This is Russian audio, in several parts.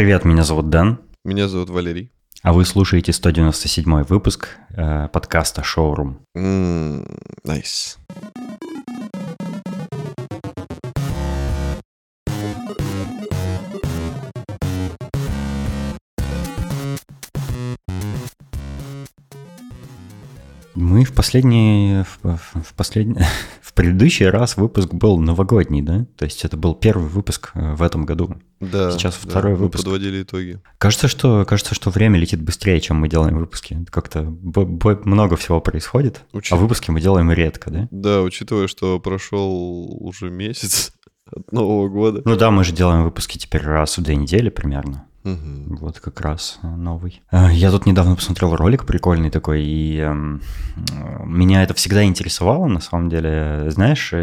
Привет, меня зовут Дэн. Меня зовут Валерий. А вы слушаете 197 выпуск э, подкаста «Шоурум». Nice. Мы в последний, в, в последний, в предыдущий раз выпуск был новогодний, да? То есть это был первый выпуск э, в этом году. Да. Сейчас да, второй мы выпуск. подводили итоги. Кажется, что кажется, что время летит быстрее, чем мы делаем выпуски. Как-то много всего происходит, Учит- а выпуски мы делаем редко, да? Да, учитывая, что прошел уже месяц от Нового года. Ну да, мы же делаем выпуски теперь раз в две недели примерно. Мгм. Вот как раз э, новый. Э, Я тут недавно посмотрел ролик прикольный такой, и эм, э, меня это всегда интересовало, на самом деле. Знаешь,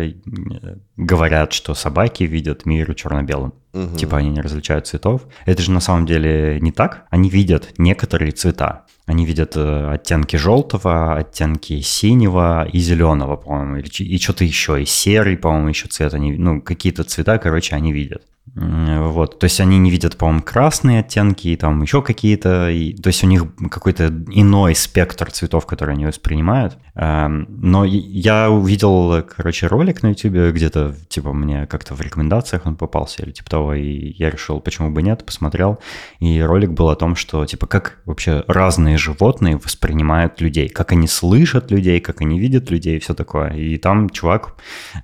говорят, что собаки видят мир черно-белым. Мгм. Типа они не различают цветов. Это же на самом деле не так. Они видят некоторые цвета. Они видят оттенки желтого, оттенки синего и зеленого, по-моему, и что-то еще, и серый, по-моему, еще цвет. Они, ну, какие-то цвета, короче, они видят. Вот, то есть они не видят, по-моему, красные оттенки, и там еще какие-то, и, то есть у них какой-то иной спектр цветов, которые они воспринимают. Эм, Но я увидел, короче, ролик на YouTube, где-то, типа, мне как-то в рекомендациях он попался, или типа того, и я решил, почему бы нет, посмотрел, и ролик был о том, что, типа, как вообще разные животные воспринимают людей, как они слышат людей, как они видят людей, и все такое. И там чувак,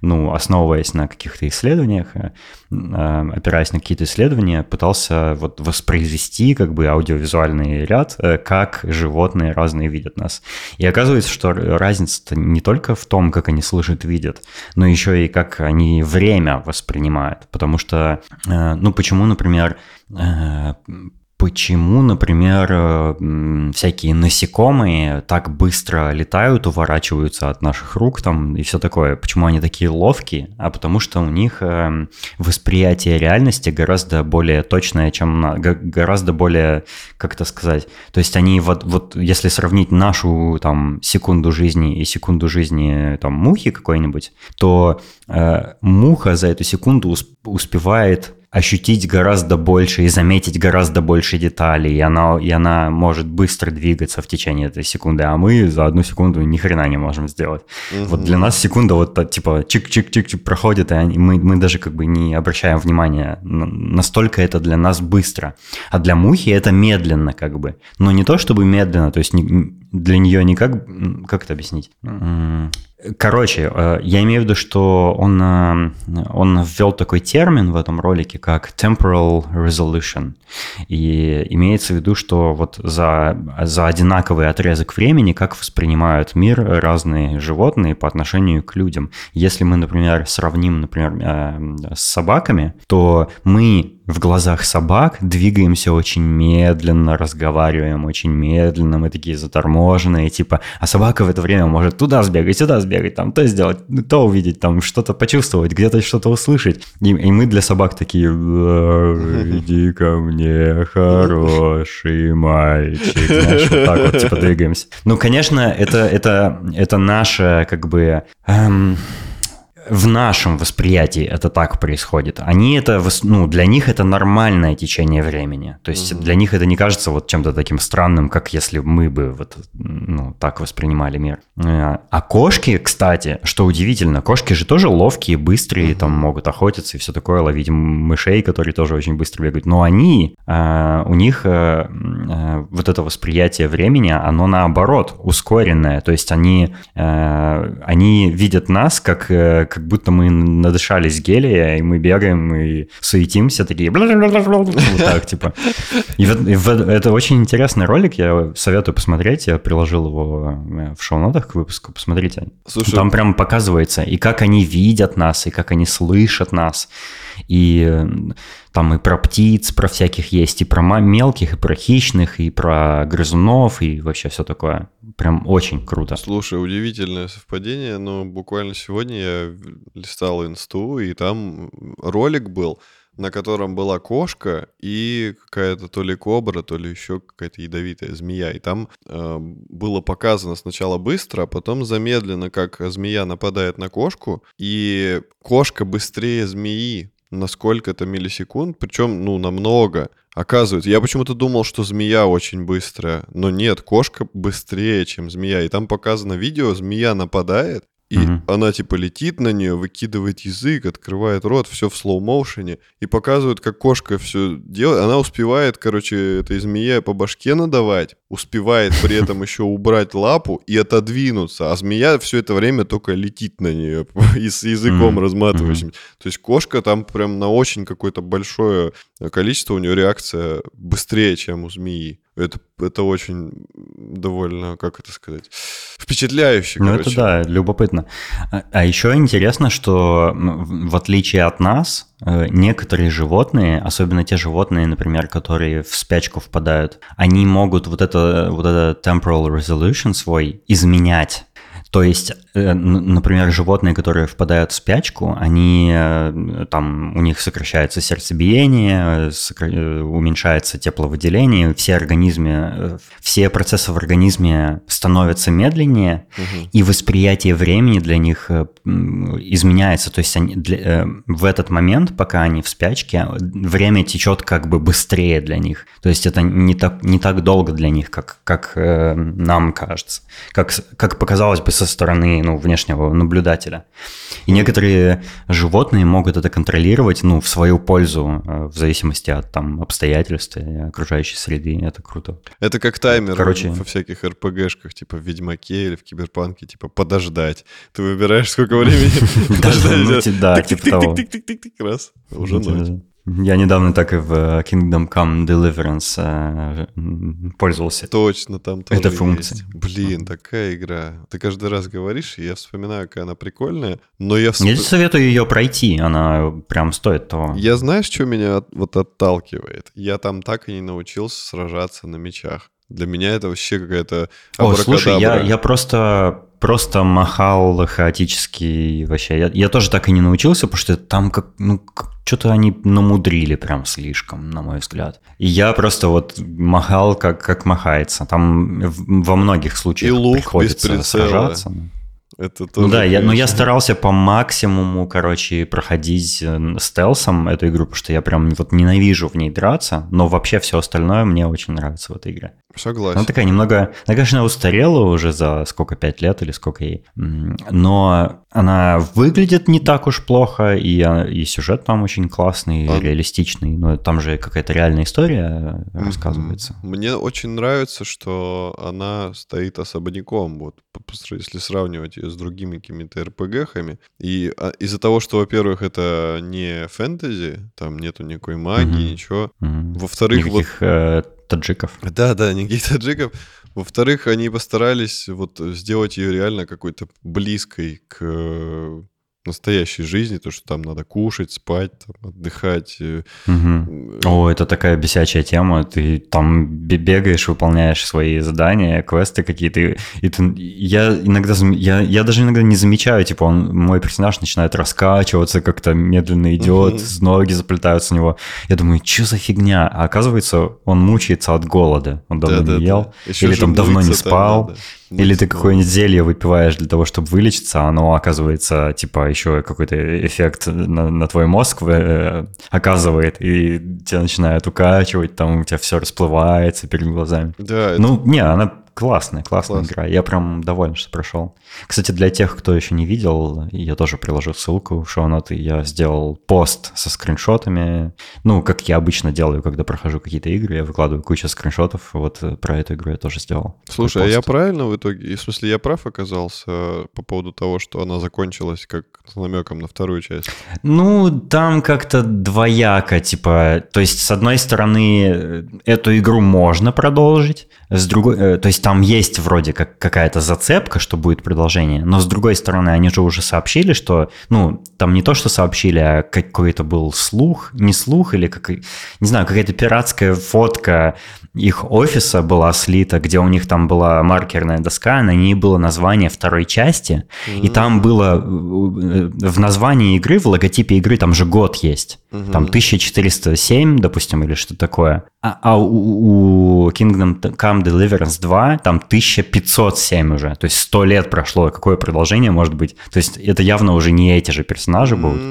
ну, основываясь на каких-то исследованиях, э, опираясь на какие-то исследования, пытался вот воспроизвести как бы аудиовизуальный ряд, э, как животные разные видят нас. И оказывается, что р- разница не только в том, как они слышат, видят, но еще и как они время воспринимают. Потому что, э, ну, почему, например, э, Почему, например, э, всякие насекомые так быстро летают, уворачиваются от наших рук там и все такое? Почему они такие ловкие? А потому что у них э, восприятие реальности гораздо более точное, чем гораздо более, как это сказать? То есть они вот, вот если сравнить нашу там секунду жизни и секунду жизни там мухи какой-нибудь, то э, муха за эту секунду усп- успевает ощутить гораздо больше и заметить гораздо больше деталей, и она, и она может быстро двигаться в течение этой секунды, а мы за одну секунду ни хрена не можем сделать. Вот для нас секунда вот типа чик-чик-чик-чик проходит, и мы, мы даже как бы не обращаем внимания. Настолько это для нас быстро. А для мухи это медленно как бы. Но не то чтобы медленно, то есть для нее не как... м, Как это объяснить? Короче, э, я имею в виду, что он, э, он ввел такой термин в этом ролике, как temporal resolution. И имеется в виду, что вот за, за одинаковый отрезок времени, как воспринимают мир разные животные по отношению к людям. Если мы, например, сравним, например, э, с собаками, то мы в глазах собак двигаемся очень медленно, разговариваем очень медленно, мы такие заторможенные, типа, а собака в это время может туда сбегать, сюда сбегать, там то сделать, то увидеть, там что-то почувствовать, где-то что-то услышать. И, и мы для собак такие, «Э, иди ко мне, хороший мальчик, знаешь, вот так вот, типа, двигаемся. Ну, конечно, это, это, это наше, как бы, эм, в нашем восприятии это так происходит. Они это, ну, для них это нормальное течение времени. То есть для них это не кажется вот чем-то таким странным, как если мы бы вот, ну, так воспринимали мир. Э, А кошки, кстати, что удивительно, кошки же тоже ловкие, быстрые, там могут охотиться и все такое, ловить мышей, которые тоже очень быстро бегают. Но они, э, у них э, э, вот это восприятие времени, оно наоборот ускоренное. То есть они, э, они видят нас как, э, как будто мы надышались гелия, и мы бегаем и суетимся, такие вот так, типа. И, вот- это очень интересный ролик, я советую посмотреть, я приложил его э, в шоу-нотах к выпуску, посмотрите. Слушай, Там прям показывается, и как они видят нас, и как они слышат нас. И э, там и про птиц, про всяких есть, и про мелких, и про хищных, и про грызунов, и вообще все такое. Прям очень круто. Слушай, удивительное совпадение, но буквально сегодня я листал инсту, и там ролик был, на котором была кошка и какая-то то ли кобра, то ли еще какая-то ядовитая змея. И там э, было показано сначала быстро, а потом замедленно, как змея нападает на кошку, и кошка быстрее змеи на сколько-то миллисекунд, причем, ну, намного. Оказывается, я почему-то думал, что змея очень быстрая, но нет, кошка быстрее, чем змея. И там показано видео, змея нападает, и угу. она типа летит на нее, выкидывает язык, открывает рот, все в слоу-моушене. И показывают, как кошка все делает. Она успевает, короче, этой змее по башке надавать, успевает при этом еще убрать лапу и отодвинуться. А змея все это время только летит на нее и с языком разматывающим. То есть кошка там прям на очень какое-то большое количество, у нее реакция быстрее, чем у змеи. Это, это очень довольно, как это сказать, впечатляюще. Ну, это да, любопытно. А, а еще интересно, что в отличие от нас, э, некоторые животные, особенно те животные, например, которые в спячку впадают, они могут вот это, вот это temporal resolution свой изменять. То есть, э, например, животные, которые впадают в спячку, они э, там у них сокращается сердцебиение, э, уменьшается тепловыделение, все организмы, все процессы в организме становятся медленнее, угу. и восприятие времени для них изменяется. То есть они для, в этот момент, пока они в спячке, время течет как бы быстрее для них. То есть это не так, не так долго для них, как, как нам кажется. Как, как показалось бы со стороны ну, внешнего наблюдателя. И некоторые животные могут это контролировать ну, в свою пользу, э, в зависимости от там, обстоятельств и окружающей среды. Это круто. Это как таймер Короче... во всяких РПГшках, типа в Ведьмаке или в Киберпанке, типа подождать. Ты выбираешь, сколько времени подождать. Да, типа того. Раз, уже ночь. Я недавно так и в э, Kingdom Come Deliverance э, пользовался. Точно, там тоже Это функция. Есть. Блин, такая игра. Ты каждый раз говоришь, и я вспоминаю, какая она прикольная, но я... Всп... Я советую ее пройти, она прям стоит того. Я знаешь, что меня от, вот отталкивает? Я там так и не научился сражаться на мечах. Для меня это вообще какая-то О, слушай, я, я просто просто махал хаотически вообще. Я, я тоже так и не научился, потому что там как, ну, что-то они намудрили прям слишком, на мой взгляд. И я просто вот махал, как, как махается. Там во многих случаях и лук приходится без сражаться. Это тоже, да, я, но я старался по максимуму, короче, проходить э, стелсом эту игру, потому что я прям вот ненавижу в ней драться, но вообще все остальное мне очень нравится в этой игре. Согласен. Она такая немного, она, конечно, устарела уже за сколько, пять лет или сколько ей, но она выглядит не так уж плохо, и, и сюжет там очень классный, а... реалистичный, но там же какая-то реальная история рассказывается. Мне очень нравится, что она стоит особняком, вот если сравнивать ее с другими какими-то РПГхами, и а, из-за того, что, во-первых, это не фэнтези, там нету никакой магии, mm-hmm. ничего, mm-hmm. во-вторых, Никаких, вот... Э, таджиков. Да, да, никаких таджиков. Во-вторых, они постарались вот сделать ее реально какой-то близкой к настоящей жизни, то, что там надо кушать, спать, там, отдыхать. Угу. О, это такая бесячая тема. Ты там бегаешь, выполняешь свои задания, квесты какие-то. И ты, я иногда, я, я даже иногда не замечаю, типа, он, мой персонаж начинает раскачиваться, как-то медленно идет, угу. ноги заплетаются у него. Я думаю, что за фигня? А оказывается, он мучается от голода. Он давно да, не да, ел. Да. Еще или там давно не спал. Там, да. Или ты какое-нибудь зелье выпиваешь для того, чтобы вылечиться, а оно оказывается, типа, еще какой-то эффект на, на твой мозг э, оказывает, и тебя начинает укачивать, там у тебя все расплывается перед глазами. Да. Ну, это... не, она Классная, классная Класс. игра. Я прям доволен, что прошел. Кстати, для тех, кто еще не видел, я тоже приложу ссылку в шоу-ноты. Я сделал пост со скриншотами. Ну, как я обычно делаю, когда прохожу какие-то игры, я выкладываю кучу скриншотов. Вот про эту игру я тоже сделал. Слушай, а я правильно в итоге, в смысле, я прав оказался по поводу того, что она закончилась как с намеком на вторую часть? Ну, там как-то двояко, типа, то есть, с одной стороны, эту игру можно продолжить, с другой, э, то есть там есть вроде как какая-то зацепка, что будет продолжение, но с другой стороны, они же уже сообщили, что, ну, там не то, что сообщили, а какой-то был слух, не слух или как, не знаю, какая-то пиратская фотка их офиса была слита, где у них там была маркерная доска, на ней было название второй части, mm-hmm. и там было э, в названии игры, в логотипе игры, там же год есть, mm-hmm. там 1407, допустим, или что такое, а, а у, у Kingdom Come Deliverance 2 там 1507 уже, то есть 100 лет прошло, какое продолжение может быть? То есть это явно уже не эти же персонажи будут.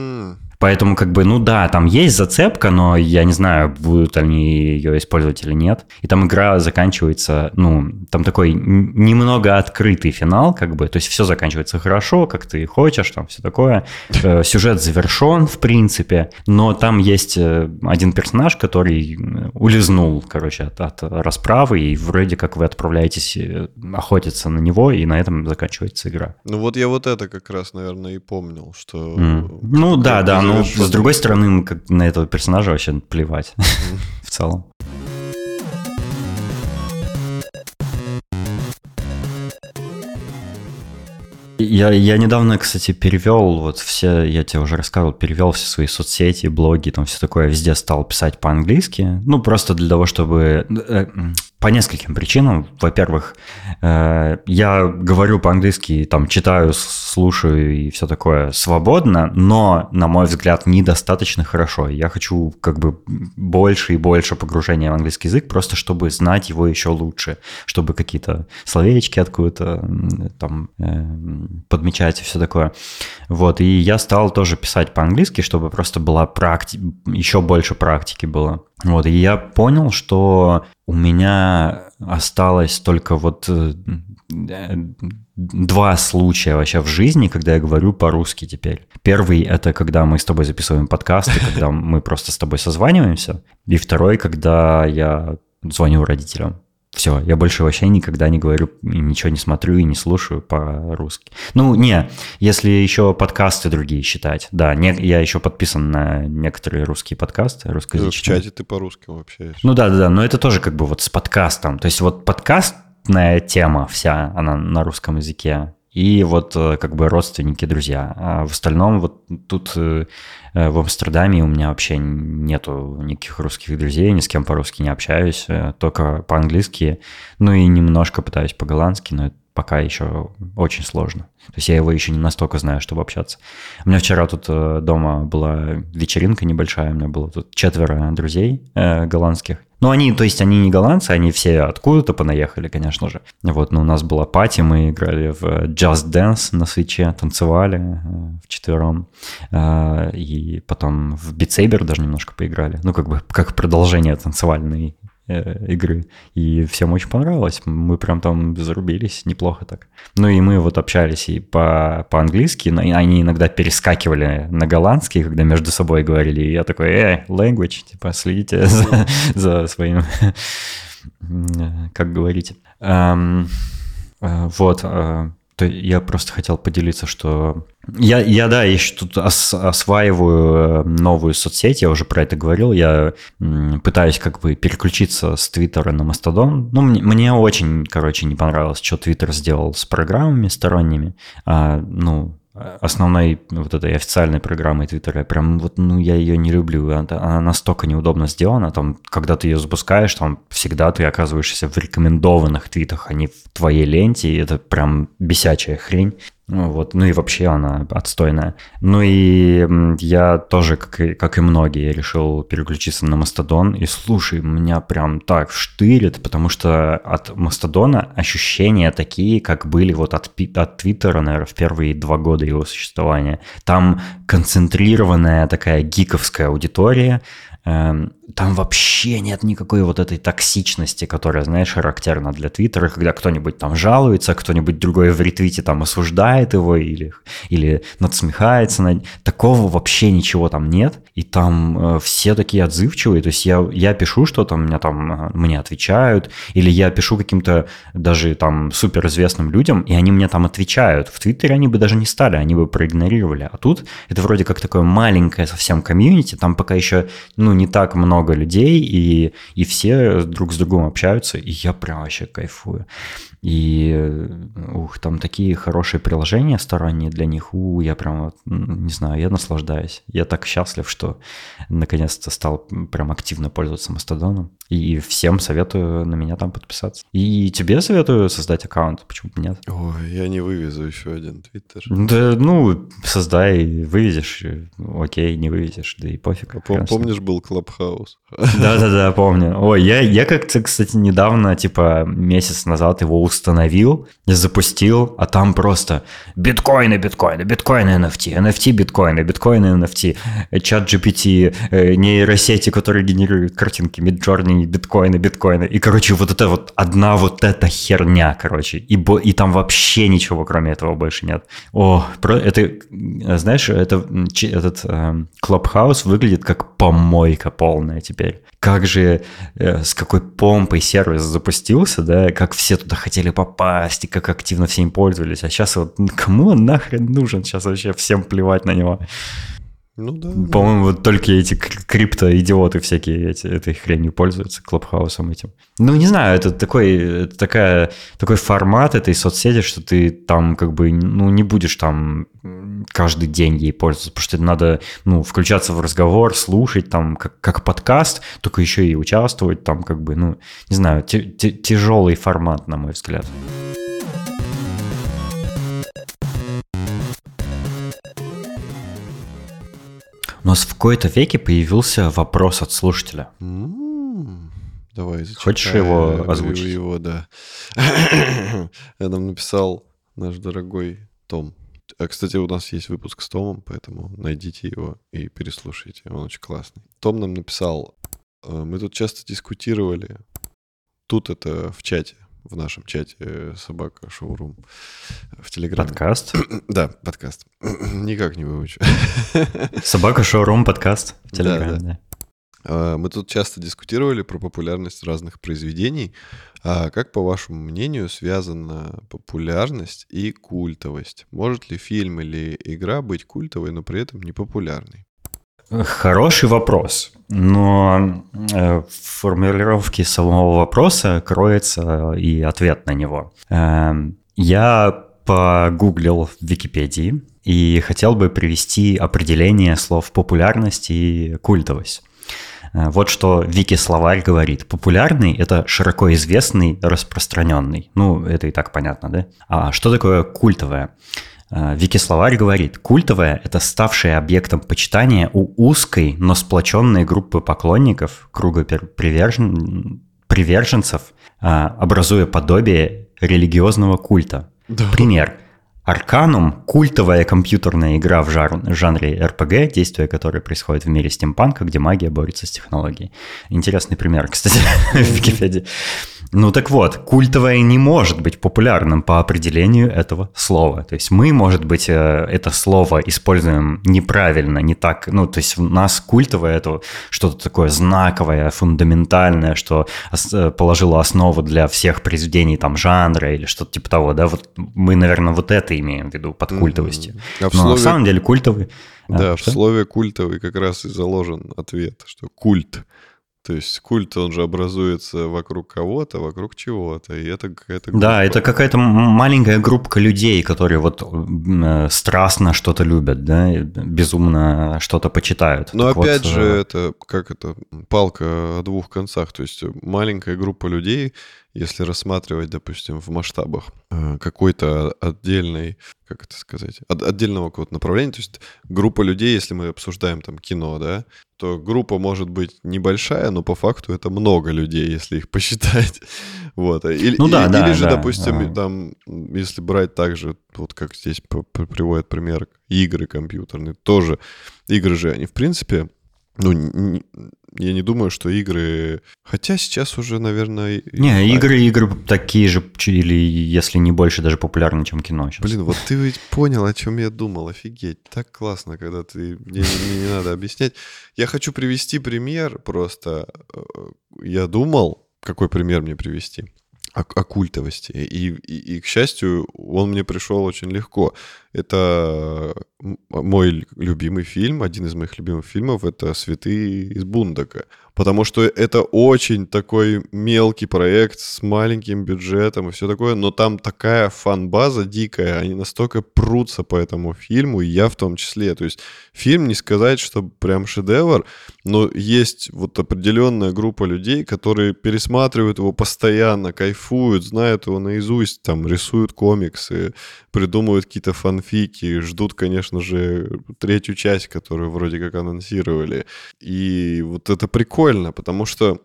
Поэтому, как бы, ну да, там есть зацепка, но я не знаю, будут они ее использовать или нет. И там игра заканчивается, ну, там такой немного открытый финал, как бы, то есть все заканчивается хорошо, как ты хочешь, там все такое. Э, сюжет завершен, в принципе, но там есть э, один персонаж, который улизнул, короче, от, от расправы, и вроде как вы отправляетесь э, охотиться на него, и на этом заканчивается игра. Ну вот я вот это как раз, наверное, и помнил, что... Mm. Ну да, да, но с другой стороны, как на этого персонажа вообще плевать в целом. Я, я недавно, кстати, перевел вот все, я тебе уже рассказывал, перевел все свои соцсети, блоги, там все такое, везде стал писать по-английски. Ну, просто для того, чтобы... По нескольким причинам. Во-первых, э, я говорю по-английски, там, читаю, слушаю и все такое свободно, но, на мой взгляд, недостаточно хорошо. Я хочу как бы больше и больше погружения в английский язык, просто чтобы знать его еще лучше, чтобы какие-то словечки откуда-то там э, подмечать и все такое. Вот, и я стал тоже писать по-английски, чтобы просто была практика, еще больше практики было. Вот, и я понял, что у меня осталось только вот э, два случая вообще в жизни, когда я говорю по-русски теперь. Первый — это когда мы с тобой записываем подкасты, когда мы просто с тобой созваниваемся. И второй, когда я звоню родителям. Все, я больше вообще никогда не говорю, ничего не смотрю и не слушаю по-русски. Ну, не, если еще подкасты другие считать. Да, не, я еще подписан на некоторые русские подкасты, русскоязычные. В чате ты по-русски вообще. Ну да, да, да, но это тоже как бы вот с подкастом. То есть вот подкастная тема вся, она на русском языке и вот э, как бы родственники, друзья. А в остальном вот тут э, э, в Амстердаме у меня вообще нету никаких русских друзей, ни с кем по-русски не общаюсь, только по-английски, ну и немножко пытаюсь по-голландски, но это пока еще очень сложно. То есть я его еще не настолько знаю, чтобы общаться. У меня вчера тут дома была вечеринка небольшая, у меня было тут четверо друзей э, голландских, ну, они, то есть, они не голландцы, они все откуда-то понаехали, конечно же. Вот, но у нас была пати, мы играли в Just Dance на свече, танцевали э, вчетвером. Э, и потом в Beat Saber даже немножко поиграли. Ну, как бы, как продолжение танцевальной Э, игры. И всем очень понравилось. Мы прям там зарубились неплохо так. Ну и мы вот общались и по, по-английски, но они иногда перескакивали на голландский, когда между собой говорили. И я такой, эй, language, типа, следите за, за своим, как говорите. Эм, э, вот, э, то я просто хотел поделиться, что я, я да, еще тут ос, осваиваю э, новую соцсеть, я уже про это говорил, я пытаюсь как бы переключиться с Твиттера на Мастодон. Ну, мне, мне очень, короче, не понравилось, что Твиттер сделал с программами сторонними. А, ну, основной вот этой официальной программой Твиттера, прям вот, ну, я ее не люблю, она, она настолько неудобно сделана, там, когда ты ее запускаешь, там, всегда ты оказываешься в рекомендованных твитах, а не в твоей ленте, и это прям бесячая хрень. Ну вот, ну и вообще она отстойная. Ну и я тоже, как и, как и многие, решил переключиться на Мастодон. И слушай, меня прям так штырит, потому что от Мастодона ощущения такие, как были вот от, от Твиттера, наверное, в первые два года его существования. Там концентрированная такая гиковская аудитория, эм, там вообще нет никакой вот этой токсичности, которая, знаешь, характерна для Твиттера, когда кто-нибудь там жалуется, кто-нибудь другой в ретвите там осуждает его или, или надсмехается. Над... Такого вообще ничего там нет, и там э, все такие отзывчивые, то есть я, я пишу что-то, меня там, э, мне отвечают, или я пишу каким-то даже там суперизвестным людям, и они мне там отвечают. В Твиттере они бы даже не стали, они бы проигнорировали. А тут это вроде как такое маленькое совсем комьюнити, там пока еще, ну, не так много много людей, и, и все друг с другом общаются, и я прям вообще кайфую. И, ух, там такие хорошие приложения сторонние для них, у, я прям, не знаю, я наслаждаюсь. Я так счастлив, что наконец-то стал прям активно пользоваться Мастодоном. И всем советую на меня там подписаться. И тебе советую создать аккаунт, почему бы нет? Ой, я не вывезу еще один твиттер. Да, ну, создай, вывезешь, окей, не вывезешь, да и пофиг. А помнишь, был Клабхаус? Да-да-да, помню. Ой, я, я как-то, кстати, недавно, типа месяц назад его установил, запустил, а там просто биткоины, биткоины, биткоины NFT, NFT биткоины, биткоины NFT, чат GPT, э, нейросети, которые генерируют картинки, миджорни, биткоины, биткоины. И, короче, вот это вот одна вот эта херня, короче. И, бо, и там вообще ничего, кроме этого, больше нет. О, про, это, знаешь, это, этот э, Clubhouse выглядит как помойка полная теперь. Как же, э, с какой помпой сервис запустился, да, как все туда хотели попасть, и как активно все им пользовались. А сейчас вот кому он нахрен нужен? Сейчас вообще всем плевать на него. Ну да. По-моему, вот только эти крипто-идиоты всякие эти, этой хренью пользуются, клабхаусом этим. Ну, не знаю, это такой, это такая, такой формат этой соцсети, что ты там как бы, ну, не будешь там каждый день ей пользоваться, потому что надо, ну, включаться в разговор, слушать там как, как подкаст, только еще и участвовать там как бы, ну, не знаю, тяжелый формат, на мой взгляд. У нас в какой-то веке появился вопрос от слушателя. Давай, зачитай. Хочешь его озвучить? Его, да. Я нам написал наш дорогой Том. А, кстати, у нас есть выпуск с Томом, поэтому найдите его и переслушайте. Он очень классный. Том нам написал, «Э, мы тут часто дискутировали, тут это в чате, в нашем чате э, собака шоурум в Телеграме. Подкаст? да, подкаст. Никак не выучу. собака шоурум подкаст в Телеграме, да. да. А, мы тут часто дискутировали про популярность разных произведений. А как, по вашему мнению, связана популярность и культовость? Может ли фильм или игра быть культовой, но при этом не популярной? Хороший вопрос, но э, в формулировке самого вопроса кроется и ответ на него. Эм, я погуглил в Википедии и хотел бы привести определение слов популярность и культовость. Э, вот что Вики-словарь говорит. Популярный – это широко известный, распространенный. Ну, это и так понятно, да? А что такое культовое? Э, Вики-словарь говорит, культовое – это ставшее объектом почитания у узкой, но сплоченной группы поклонников, круга привержен... приверженцев, э, образуя подобие религиозного культа. Да. Пример. Арканум – культовая компьютерная игра в жанре RPG, действие которой происходит в мире стимпанка, где магия борется с технологией. Интересный пример, кстати, в Википедии. Ну так вот, культовое не может быть популярным по определению этого слова. То есть мы, может быть, э, это слово используем неправильно, не так. Ну, то есть у нас культовое это что-то такое знаковое, фундаментальное, что э, положило основу для всех произведений там жанра или что-то типа того. Да, вот мы, наверное, вот это имеем в виду под культовостью. Mm-hmm. А Но слове... на самом деле культовый. Да, а, в что? слове культовый как раз и заложен ответ, что культ. То есть культ, он же образуется вокруг кого-то, вокруг чего-то, и это какая-то группа. Да, это какая-то маленькая группа людей, которые вот э, страстно что-то любят, да, безумно что-то почитают. Но так опять вот, же, э... это как это, палка о двух концах, то есть маленькая группа людей, если рассматривать, допустим, в масштабах э, какой-то отдельной, как это сказать, от, отдельного какого-то направления, то есть группа людей, если мы обсуждаем там кино, да, то группа может быть небольшая, но по факту это много людей, если их посчитать. Вот. Или, ну, да, или, да, или же, да, допустим, да. там, если брать также, вот как здесь приводит пример, игры компьютерные, тоже игры же, они в принципе ну, я не думаю, что игры... Хотя сейчас уже, наверное... Не, игры, игры такие же, или если не больше, даже популярны, чем кино сейчас. Блин, вот ты ведь понял, о чем я думал. Офигеть. Так классно, когда ты... Мне, мне не надо объяснять. Я хочу привести пример просто. Э, я думал, какой пример мне привести о, о культовости. И, и, и, к счастью, он мне пришел очень легко. Это мой любимый фильм, один из моих любимых фильмов, это «Святые из Бундака». Потому что это очень такой мелкий проект с маленьким бюджетом и все такое, но там такая фан-база дикая, они настолько прутся по этому фильму, и я в том числе. То есть фильм не сказать, что прям шедевр, но есть вот определенная группа людей, которые пересматривают его постоянно, кайфуют, знают его наизусть, там рисуют комиксы, придумывают какие-то фанфики, ждут, конечно же, третью часть, которую вроде как анонсировали. И вот это прикольно, потому что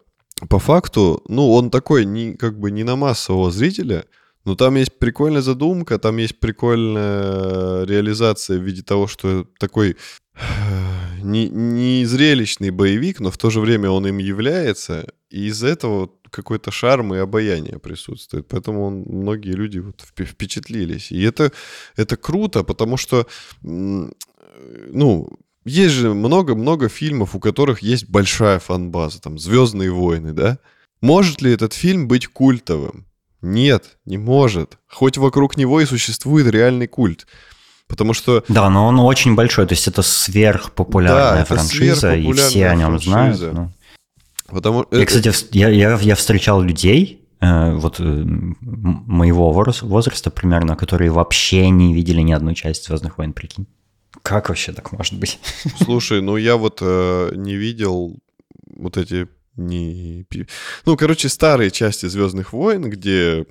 по факту, ну, он такой, не, как бы не на массового зрителя, но там есть прикольная задумка, там есть прикольная реализация в виде того, что такой не, не зрелищный боевик, но в то же время он им является, и из-за этого какой-то шарм и обаяние присутствует. Поэтому он, многие люди вот впечатлились. И это, это круто, потому что, ну, есть же много-много фильмов, у которых есть большая фан-база, там «Звездные войны», да? Может ли этот фильм быть культовым? Нет, не может. Хоть вокруг него и существует реальный культ. Потому что... Да, но он очень большой, то есть это сверхпопулярная да, это франшиза, и все о нем франшиза. знают. Ну. Потому... Я, кстати, я, я, я встречал людей, э, вот э, моего возраста примерно, которые вообще не видели ни одну часть «Звездных войн», прикинь. Как вообще так может быть? Слушай, ну я вот э, не видел вот эти не... Ну, короче, старые части Звездных войн, где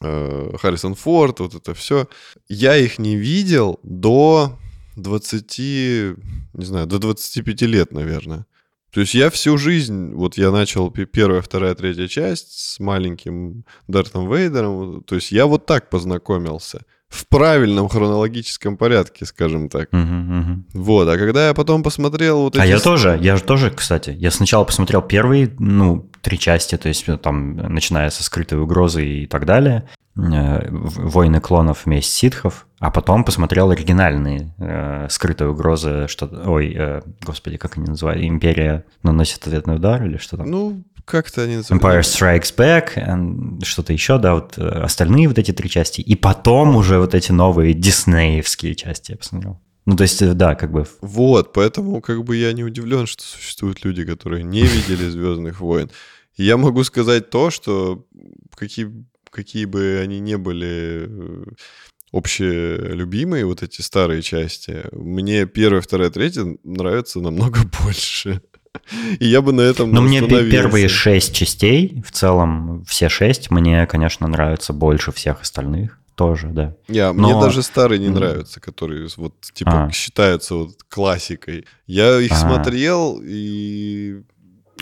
э, Харрисон Форд, вот это все. Я их не видел до 20, не знаю, до 25 лет, наверное. То есть я всю жизнь, вот я начал первая, вторая, третья часть с маленьким Дартом Вейдером, то есть я вот так познакомился в правильном хронологическом порядке, скажем так. Угу, угу. Вот, а когда я потом посмотрел вот а эти... А я тоже, я же тоже, кстати, я сначала посмотрел первые, ну, три части, то есть э, там, начиная со скрытой угрозы и так далее, э, «Войны клонов. Месть ситхов», а потом посмотрел оригинальные э, «Скрытая угроза», что ой, э, господи, как они называют, «Империя наносит ответный удар» или что там? Ну, как-то они Empire Strikes Back, что-то еще, да, вот э, остальные вот эти три части. И потом уже вот эти новые диснеевские части я посмотрел. Ну, то есть, э, да, как бы... Вот, поэтому как бы я не удивлен, что существуют люди, которые не видели «Звездных войн». я могу сказать то, что какие, какие бы они не были э, общелюбимые, вот эти старые части, мне первая, вторая, третья нравятся намного больше. И я бы на этом Но мне первые шесть частей, в целом все шесть, мне, конечно, нравятся больше всех остальных тоже, да. Я, Но... Мне даже старые не нравятся, которые вот типа а. считаются вот классикой. Я их а. смотрел и...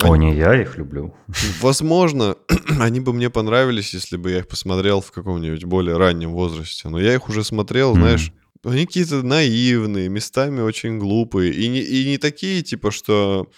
О, не, я их люблю. Возможно, они бы мне понравились, если бы я их посмотрел в каком-нибудь более раннем возрасте. Но я их уже смотрел, mm. знаешь, они какие-то наивные, местами очень глупые. И не, и не такие, типа, что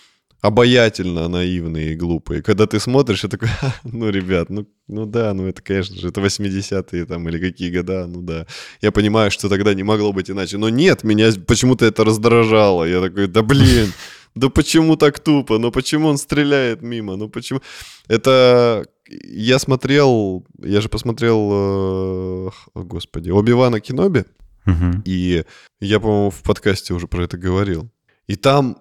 обаятельно наивные и глупые. Когда ты смотришь, и такой, ну, ребят, ну, ну да, ну это, конечно же, это 80-е там или какие года, ну да. Я понимаю, что тогда не могло быть иначе. Но нет, меня почему-то это раздражало. Я такой, да блин, да почему так тупо? Ну почему он стреляет мимо? Ну почему? Это я смотрел, я же посмотрел, э, о, господи, Оби-Вана Кеноби, угу. и я, по-моему, в подкасте уже про это говорил. И там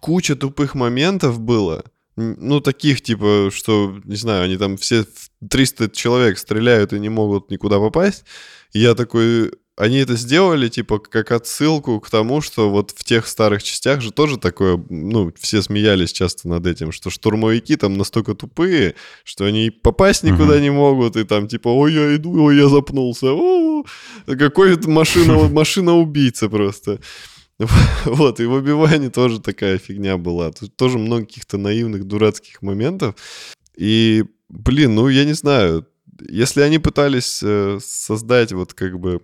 куча тупых моментов было. Ну, таких, типа, что, не знаю, они там все 300 человек стреляют и не могут никуда попасть. И я такой, они это сделали, типа, как отсылку к тому, что вот в тех старых частях же тоже такое, ну, все смеялись часто над этим, что штурмовики там настолько тупые, что они попасть никуда uh-huh. не могут, и там, типа, ой, я иду, ой, я запнулся, о, какой машина, машина-убийца просто. Вот, и в Оби тоже такая фигня была. Тут тоже много каких-то наивных, дурацких моментов. И, блин, ну, я не знаю, если они пытались э, создать вот как бы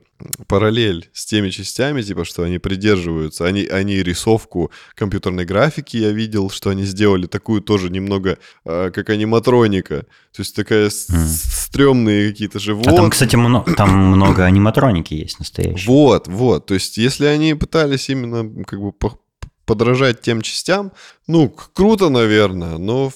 параллель с теми частями, типа, что они придерживаются, они, они рисовку компьютерной графики, я видел, что они сделали такую тоже немного, э, как аниматроника, то есть такая mm. стрёмные какие-то животные. А там, кстати, много, там много аниматроники есть настоящие. Вот, вот, то есть если они пытались именно как бы подражать тем частям, ну, круто, наверное, но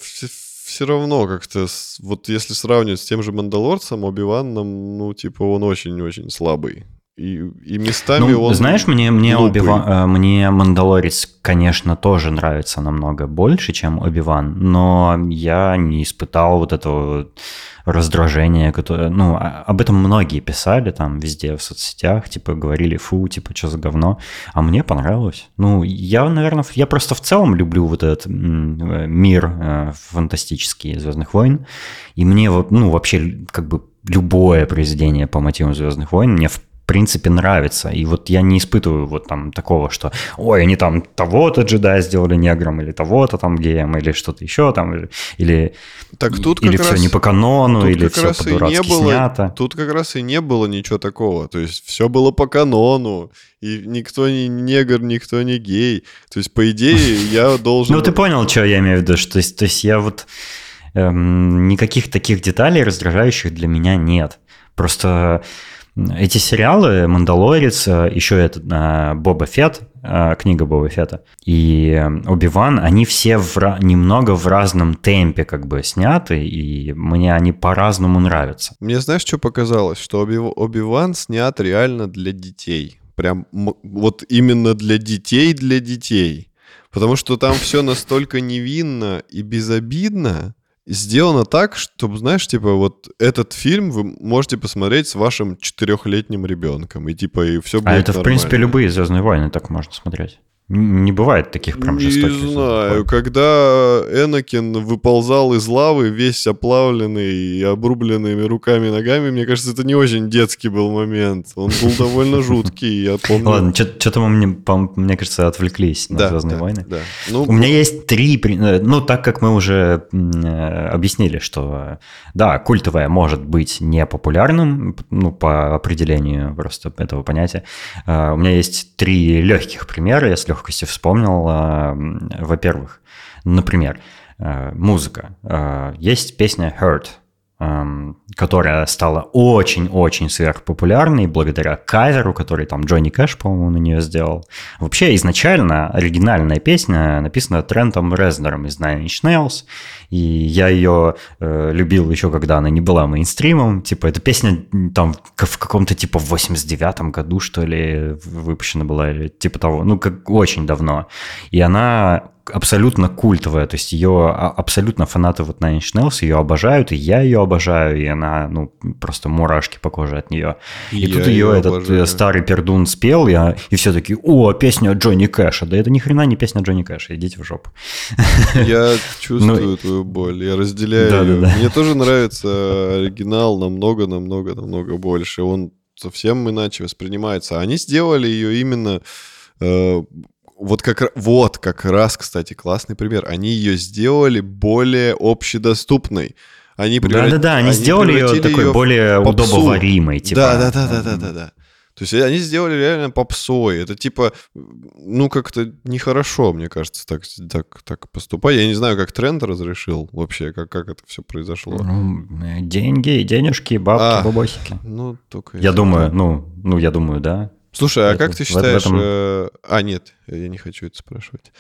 все равно как-то, вот если сравнивать с тем же Мандалорцем, Оби-Ван нам, ну, типа, он очень-очень слабый. И, и местами ну, он Знаешь, мне, мне, Оби-Ван, э, мне Мандалорец, конечно, тоже нравится намного больше, чем Оби-Ван, но я не испытал вот этого раздражение, которое, ну, а, об этом многие писали там везде в соцсетях, типа говорили, фу, типа, что за говно, а мне понравилось. Ну, я, наверное, я просто в целом люблю вот этот мир э, фантастический Звездных войн, и мне вот, ну, вообще, как бы любое произведение по мотивам Звездных войн мне в принципе нравится. И вот я не испытываю вот там такого, что ой, они там того-то джедая сделали негром, или того-то там геем, или что-то еще там, или, так тут или все раз, не по канону, тут или как все по-дурацки не было, снято. Тут как раз и не было ничего такого. То есть все было по канону, и никто не негр, никто не гей. То есть, по идее, я должен... Ну, ты понял, что я имею в виду, что то есть, то есть я вот эм, никаких таких деталей раздражающих для меня нет. Просто эти сериалы «Мандалорец», э, еще это э, «Боба Фетт», э, книга Боба Фетта, и «Оби-Ван», они все в, немного в разном темпе как бы сняты, и мне они по-разному нравятся. Мне знаешь, что показалось? Что Оби- Оби-Ван снят реально для детей. Прям вот именно для детей, для детей. Потому что там все настолько невинно и безобидно, сделано так, чтобы, знаешь, типа, вот этот фильм вы можете посмотреть с вашим четырехлетним ребенком, и типа, и все будет А это, нормально. в принципе, любые Звездные войны так можно смотреть. Не бывает таких прям Не жестоких. знаю, когда Энакин выползал из лавы, весь оплавленный и обрубленными руками и ногами, мне кажется, это не очень детский был момент. Он был довольно жуткий, я помню. Ладно, что-то мы, мне, кажется, отвлеклись на Звездные войны. Ну, У меня есть три, э, ну, так как мы уже э, объяснили, что, э, да, культовое может быть непопулярным, ну, по определению просто этого понятия. У меня есть три легких примера, я с легкостью вспомнил. М, Во-первых, например, э, музыка. Э, Есть песня «Hurt», которая стала очень-очень сверхпопулярной благодаря каверу, который там Джонни Кэш, по-моему, на нее сделал. Вообще, изначально оригинальная песня написана Трентом Резнером из Nine Inch Nails, и я ее э, любил еще, когда она не была мейнстримом. Типа, эта песня там в каком-то типа в 89-м году, что ли, выпущена была, или типа того, ну, как очень давно. И она абсолютно культовая, то есть ее а- абсолютно фанаты вот Nine Inch Nails ее обожают, и я ее обожаю, и она, ну, просто мурашки по коже от нее. И Я тут ее её этот обожаю. э, старый пердун спел, и, и все такие, о, песня Джонни Кэша. Да это ни хрена не песня Джонни Кэша, идите в жопу. Я чувствую твою боль, я разделяю Да, да, ее. да. Мне тоже нравится оригинал намного-намного-намного больше. Он совсем иначе воспринимается. Они сделали ее именно э, вот как вот как раз, кстати, классный пример. Они ее сделали более общедоступной. Они превра- Да-да-да, они, сделали ее такой в более попсу. удобоваримой, типа. Да, да, да, да, да, да, да. То есть они сделали реально попсой. Это типа, ну, как-то нехорошо, мне кажется, так, так, так поступать. Я не знаю, как тренд разрешил вообще, как, как это все произошло. Ну, деньги, денежки, бабки, А. бабосики. Ну, только... Я думаю, ну, ну, я думаю, да. Слушай, а как ты считаешь... этом- э, А, нет, я не хочу это спрашивать.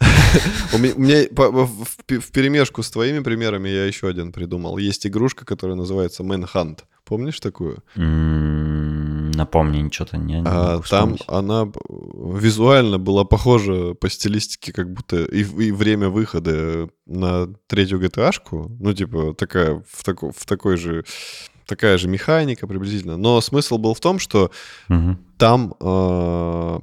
У меня- в перемешку с твоими примерами я еще один придумал. Есть игрушка, которая называется Manhunt. Помнишь такую? Напомни, что-то не, А, там она визуально была похожа по стилистике, как будто и, и время выхода на третью GTA-шку. Ну, типа, такая, в, тако- в такой же... Такая же механика приблизительно. Но смысл был в том, что Мгм. там э,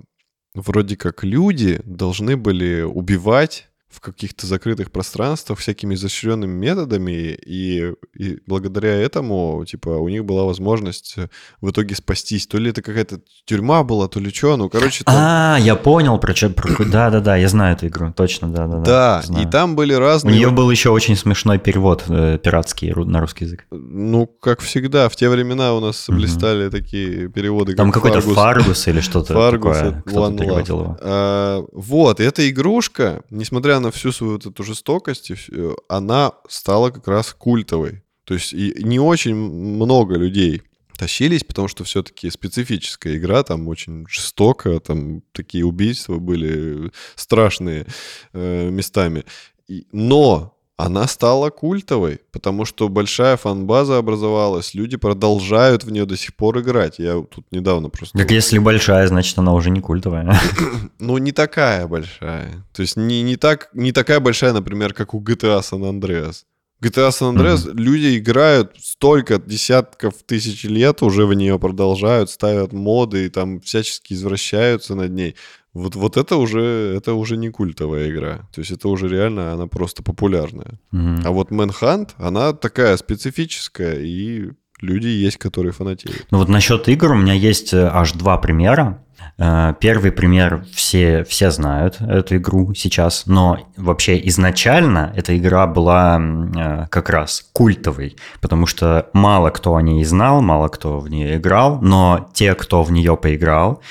вроде как люди должны были убивать в каких-то закрытых пространствах всякими изощренными методами, и, и благодаря этому, типа, у них была возможность э, в итоге спастись. То ли это какая-то тюрьма была, то ли что, ну, короче, там... А, я понял про что. Да, да, да, я знаю эту игру, точно, да, да, да, и там были У разные... нее был еще очень смешной перевод э, пиратский на русский язык. Ну, как всегда, в те времена у нас блистали такие переводы, Там как какой-то Фаргус. Фаргус или что-то Фаргус, такое. Кто-то переводил его. А, вот, эта игрушка, несмотря на всю свою вот эту жестокость, всё, она стала как раз культовой. То есть и не очень много людей тащились, потому что все-таки специфическая игра, там очень жестоко, там такие убийства были страшные э, местами. И- но она стала культовой, потому что большая фан-база образовалась, люди продолжают в нее до сих пор играть. Я тут недавно просто... Так если большая, значит, она уже не культовая. Ну, не такая большая. То есть не, не, так, не такая большая, например, как у GTA San Andreas. GTA San Andreas люди играют столько десятков тысяч лет уже в нее продолжают, ставят моды и там всячески извращаются над ней. Вот, вот это уже это уже не культовая игра. То есть это уже реально она просто популярная. Мгм. А вот Manhunt, она такая специфическая и люди есть, которые фанатеют. Ну вот насчет игр у меня есть э, аж два примера. Э, первый пример все, все знают эту игру сейчас, но вообще изначально эта игра была э, как раз культовой, потому что мало кто о ней знал, мало кто в нее играл, но те, кто в нее поиграл,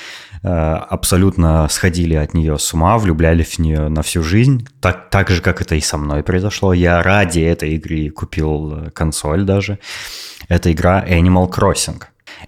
абсолютно сходили от нее с ума, влюблялись в нее на всю жизнь, так, так же, как это и со мной произошло. Я ради этой игры купил консоль даже. Это игра Animal Crossing.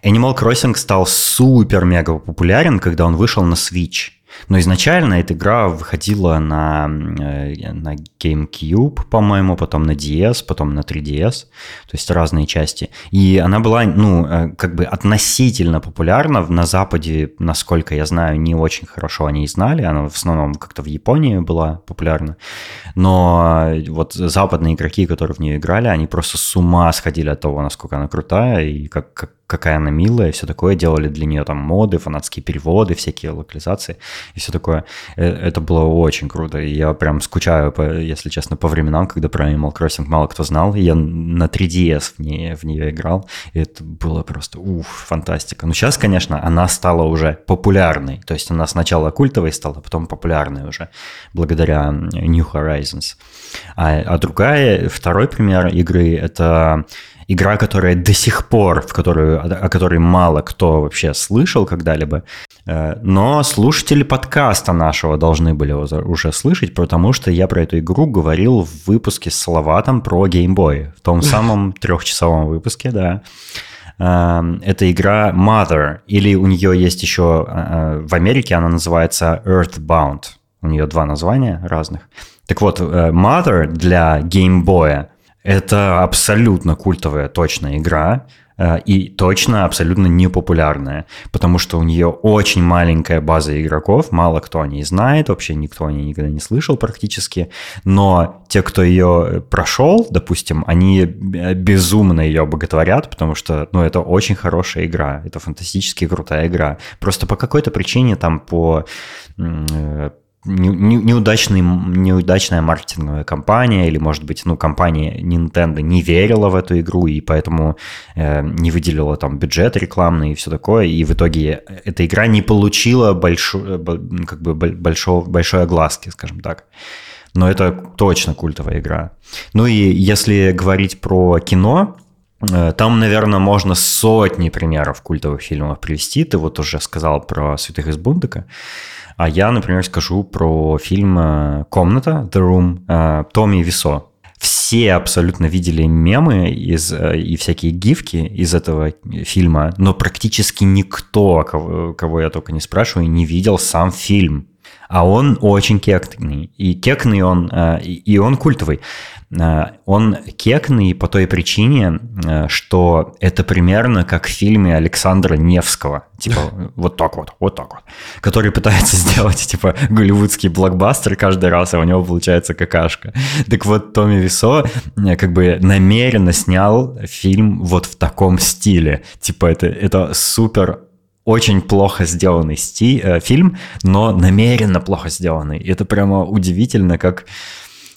Animal Crossing стал супер-мега популярен, когда он вышел на Switch. Но изначально эта игра выходила на, э, на GameCube, по-моему, потом на DS, потом на 3DS, то есть разные части. И она была, ну, э, как бы относительно популярна. На Западе, насколько я знаю, не очень хорошо о ней знали. Она в основном как-то в Японии была популярна. Но э, вот западные игроки, которые в нее играли, они просто с ума сходили от того, насколько она крутая и как, как какая она милая, все такое, делали для нее там моды, фанатские переводы, всякие локализации и все такое. Э, это было очень круто, и я прям скучаю, по, если честно, по временам, когда про Animal Crossing мало кто знал, я на 3DS в нее, в нее играл, и это было просто, уф, фантастика. Но сейчас, конечно, она стала уже популярной, то есть она сначала культовой стала, потом популярной уже, благодаря New Horizons. А, а другая, второй пример игры, это игра, которая до сих пор, в которую, о которой мало кто вообще слышал когда-либо, э, но слушатели подкаста нашего должны были уже слышать, потому что я про эту игру говорил в выпуске с Салаватом про Boy, в том самом трехчасовом выпуске, да. Э, это игра Mother, или у нее есть еще, э, в Америке она называется Earthbound. У нее два названия разных. Так вот, Mother для Boy это абсолютно культовая, точная игра, э, и точно абсолютно непопулярная, потому что у нее очень маленькая база игроков, мало кто о ней знает, вообще никто о ней никогда не слышал практически, но те, кто ее прошел, допустим, они безумно ее боготворят, потому что, ну, это очень хорошая игра, это фантастически крутая игра. Просто по какой-то причине там по э, неудачный, неудачная маркетинговая компания, или, может быть, ну, компания Nintendo не верила в эту игру, и поэтому э, не выделила там бюджет рекламный и все такое, и в итоге эта игра не получила большой, как бы большого, большой огласки, скажем так. Но это точно культовая игра. Ну и если говорить про кино, э, там, наверное, можно сотни примеров культовых фильмов привести. Ты вот уже сказал про «Святых из Бундека». А я, например, скажу про фильм э, «Комната», «The Room», э, Томми Висо. Все абсолютно видели мемы из, э, и всякие гифки из этого фильма, но практически никто, кого, кого я только не спрашиваю, не видел сам фильм. А он очень кекный. И кекный он, и он культовый. Э, он кекный по той причине, э, что это примерно как в фильме Александра Невского. Типа вот так вот, вот так вот. Который пытается сделать, типа, голливудский блокбастер каждый раз, а у него получается какашка. Так вот, Томми Висо э, как бы намеренно снял фильм вот в таком стиле. Типа это, это супер очень плохо сделанный сти, э, фильм, но намеренно плохо сделанный. И это прямо удивительно, как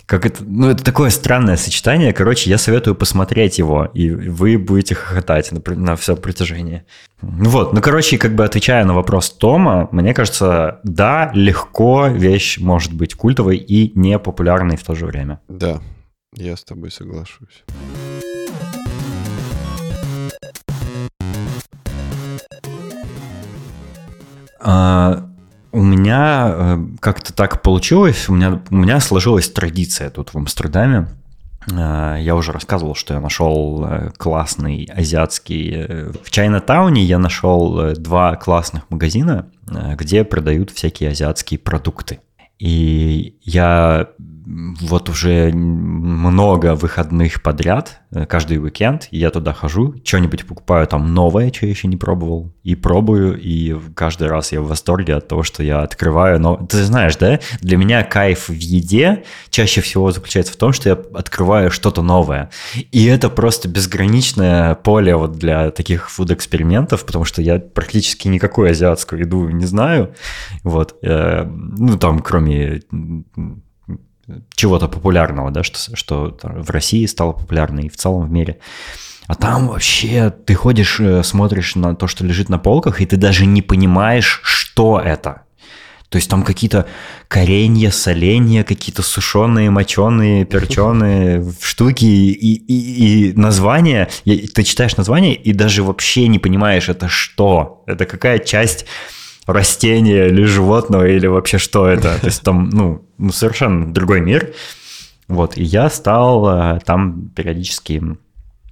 как это, ну, это такое странное сочетание. Короче, я советую посмотреть его, и вы будете хохотать на, на все протяжение. Ну вот, ну, короче, как бы отвечая на вопрос Тома, мне кажется, да, легко вещь может быть культовой и непопулярной в то же время. Да, я с тобой соглашусь. А, у меня э, как-то так получилось, у меня, у меня сложилась традиция тут в Амстердаме. Э, я уже рассказывал, что я нашел э, классный азиатский... В Чайна-тауне я нашел два классных магазина, где продают всякие азиатские продукты. И я вот уже много выходных подряд, э, каждый уикенд, я туда хожу, что-нибудь покупаю там новое, что я еще не пробовал, и пробую, и каждый раз я в восторге от того, что я открываю. Но ты знаешь, да, для меня кайф в еде чаще всего заключается в том, что я открываю что-то новое. И это просто безграничное поле вот для таких фуд-экспериментов, потому что я практически никакую азиатскую еду не знаю. Вот, э, ну там, кроме чего-то популярного, да, что, что в России стало популярно и в целом в мире. А там вообще ты ходишь, э, смотришь на то, что лежит на полках, и ты даже не понимаешь, что это. То есть там какие-то коренья, соленья, какие-то сушеные, моченые, перченые штуки и, и, и название. Ты читаешь название и даже вообще не понимаешь, это что. Это какая часть растения или животного, или вообще что это. То есть там, ну, ну совершенно другой мир. Вот, и я стал э, там периодически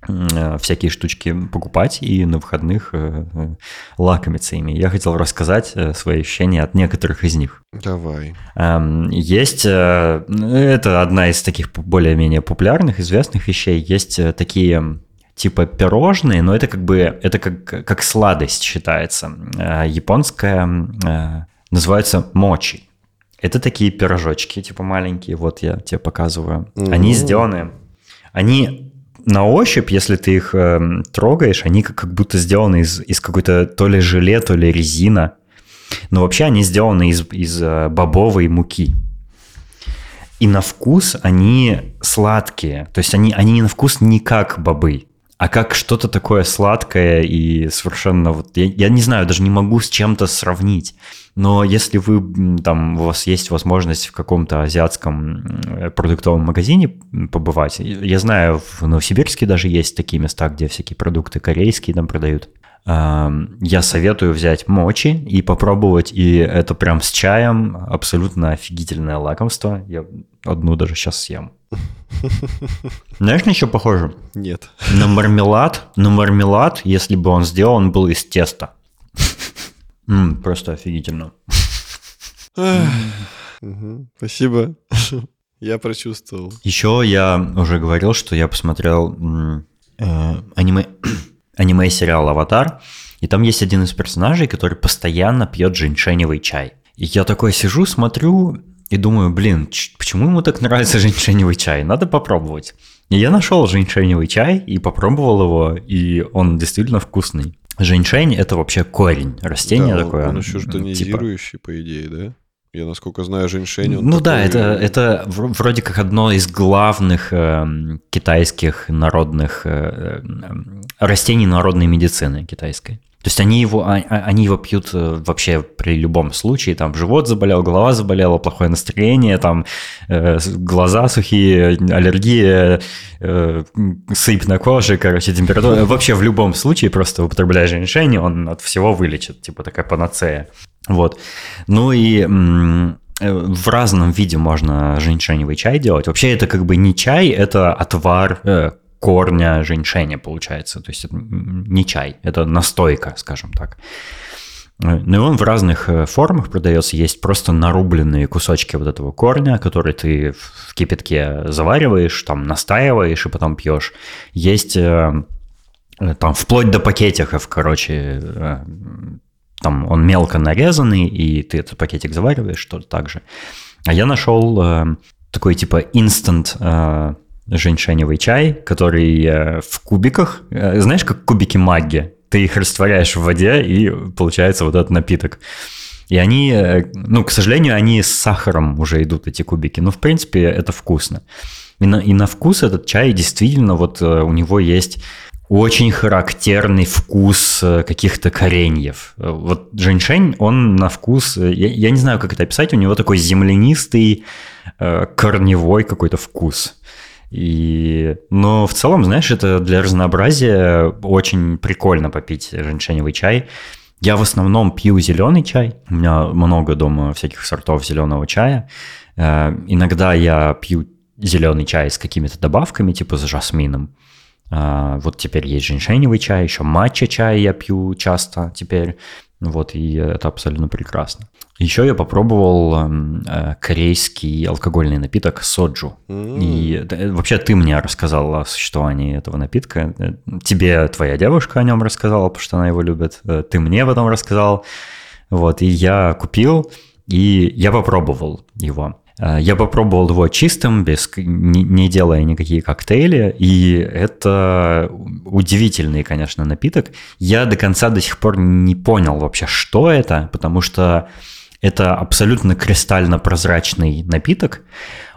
Э, всякие штучки покупать и на выходных э, лакомиться ими. Я хотел рассказать свои ощущения от некоторых из них. Давай. Эм, есть, это одна из таких более-менее популярных, известных вещей. Есть такие типа пирожные, но это как бы, это как, как сладость считается. Японская называется мочи. Это такие пирожочки, типа маленькие, вот я тебе показываю. Mm-hmm. Они сделаны, они на ощупь, если ты их э, трогаешь, они как, как будто сделаны из, из какой-то то ли желе, то ли резина. Но вообще они сделаны из, из э, бобовой муки. И на вкус они сладкие. То есть они, они на вкус не как бобы, а как что-то такое сладкое и совершенно... Вот, я, я не знаю, даже не могу с чем-то сравнить. Но если вы там, у вас есть возможность в каком-то азиатском продуктовом магазине побывать, я знаю, в Новосибирске даже есть такие места, где всякие продукты корейские там продают. Я советую взять мочи и попробовать, и это прям с чаем абсолютно офигительное лакомство. Я одну даже сейчас съем. Знаешь, на что похоже? Нет. На мармелад, на мармелад, если бы он сделан был из теста. М, просто офигительно. Спасибо. Я прочувствовал. Еще я уже говорил, что я посмотрел э, аниме, аниме-сериал «Аватар», и там есть один из персонажей, который постоянно пьет женьшеневый чай. И я такой сижу, смотрю и думаю, блин, почему ему так нравится женьшеневый чай? Надо попробовать. И я нашел женьшеневый чай и попробовал его, и он действительно вкусный. Женьшень – это вообще корень растения да, такое. Он еще что тонизирующий, типа... по идее, да? Я, насколько знаю, женьшень... Ну такой... да, это, это вроде как одно из главных э, китайских народных э, э, растений народной медицины китайской. То есть они его, а, а, они его пьют э, вообще при любом случае, там живот заболел, голова заболела, плохое настроение, там э, глаза сухие, аллергия, э, сыпь на коже, короче, температура. Вообще в любом случае просто употребляя женьшень, он от всего вылечит, типа такая панацея. Вот. Ну и э, в разном виде можно женьшеневый чай делать. Вообще это как бы не чай, это отвар э, корня женьшеня получается. То есть это не чай, это настойка, скажем так. Ну и он в разных э, формах продается. Есть просто нарубленные кусочки вот этого корня, которые ты в кипятке завариваешь, там настаиваешь и потом пьешь. Есть э, э, там вплоть до пакетиков, короче, там он мелко нарезанный, и ты этот пакетик завариваешь, что так же. А я нашел такой типа instant женьшеневый чай, который э, в кубиках, э, знаешь, как кубики магги, ты их растворяешь в воде, и получается вот этот напиток. И они, э, ну, к сожалению, они с сахаром уже идут, эти кубики. Но, в принципе, это вкусно. И на, и на вкус этот чай действительно, вот у него есть очень характерный вкус каких-то кореньев. Вот женьшень, он на вкус, я, я не знаю, как это описать, у него такой землянистый, корневой какой-то вкус. И... Но в целом, знаешь, это для разнообразия очень прикольно попить женьшеневый чай. Я в основном пью зеленый чай. У меня много дома всяких сортов зеленого чая. Э, иногда я пью зеленый чай с какими-то добавками, типа с жасмином. Э, вот теперь есть женьшеневый чай, еще матча чай я пью часто теперь. Вот, и это абсолютно прекрасно. Еще я попробовал эм, э, корейский алкогольный напиток соджу. Mm. И э, вообще ты мне рассказал о существовании этого напитка. Э, тебе твоя девушка о нем рассказала, потому что она его любит. Э, ты мне потом рассказал. Вот, и я купил, и я попробовал его. Э, я попробовал его чистым, без, не, не делая никакие коктейли, и это удивительный, конечно, напиток. Я до конца до сих пор не понял вообще, что это, потому что это абсолютно кристально прозрачный напиток.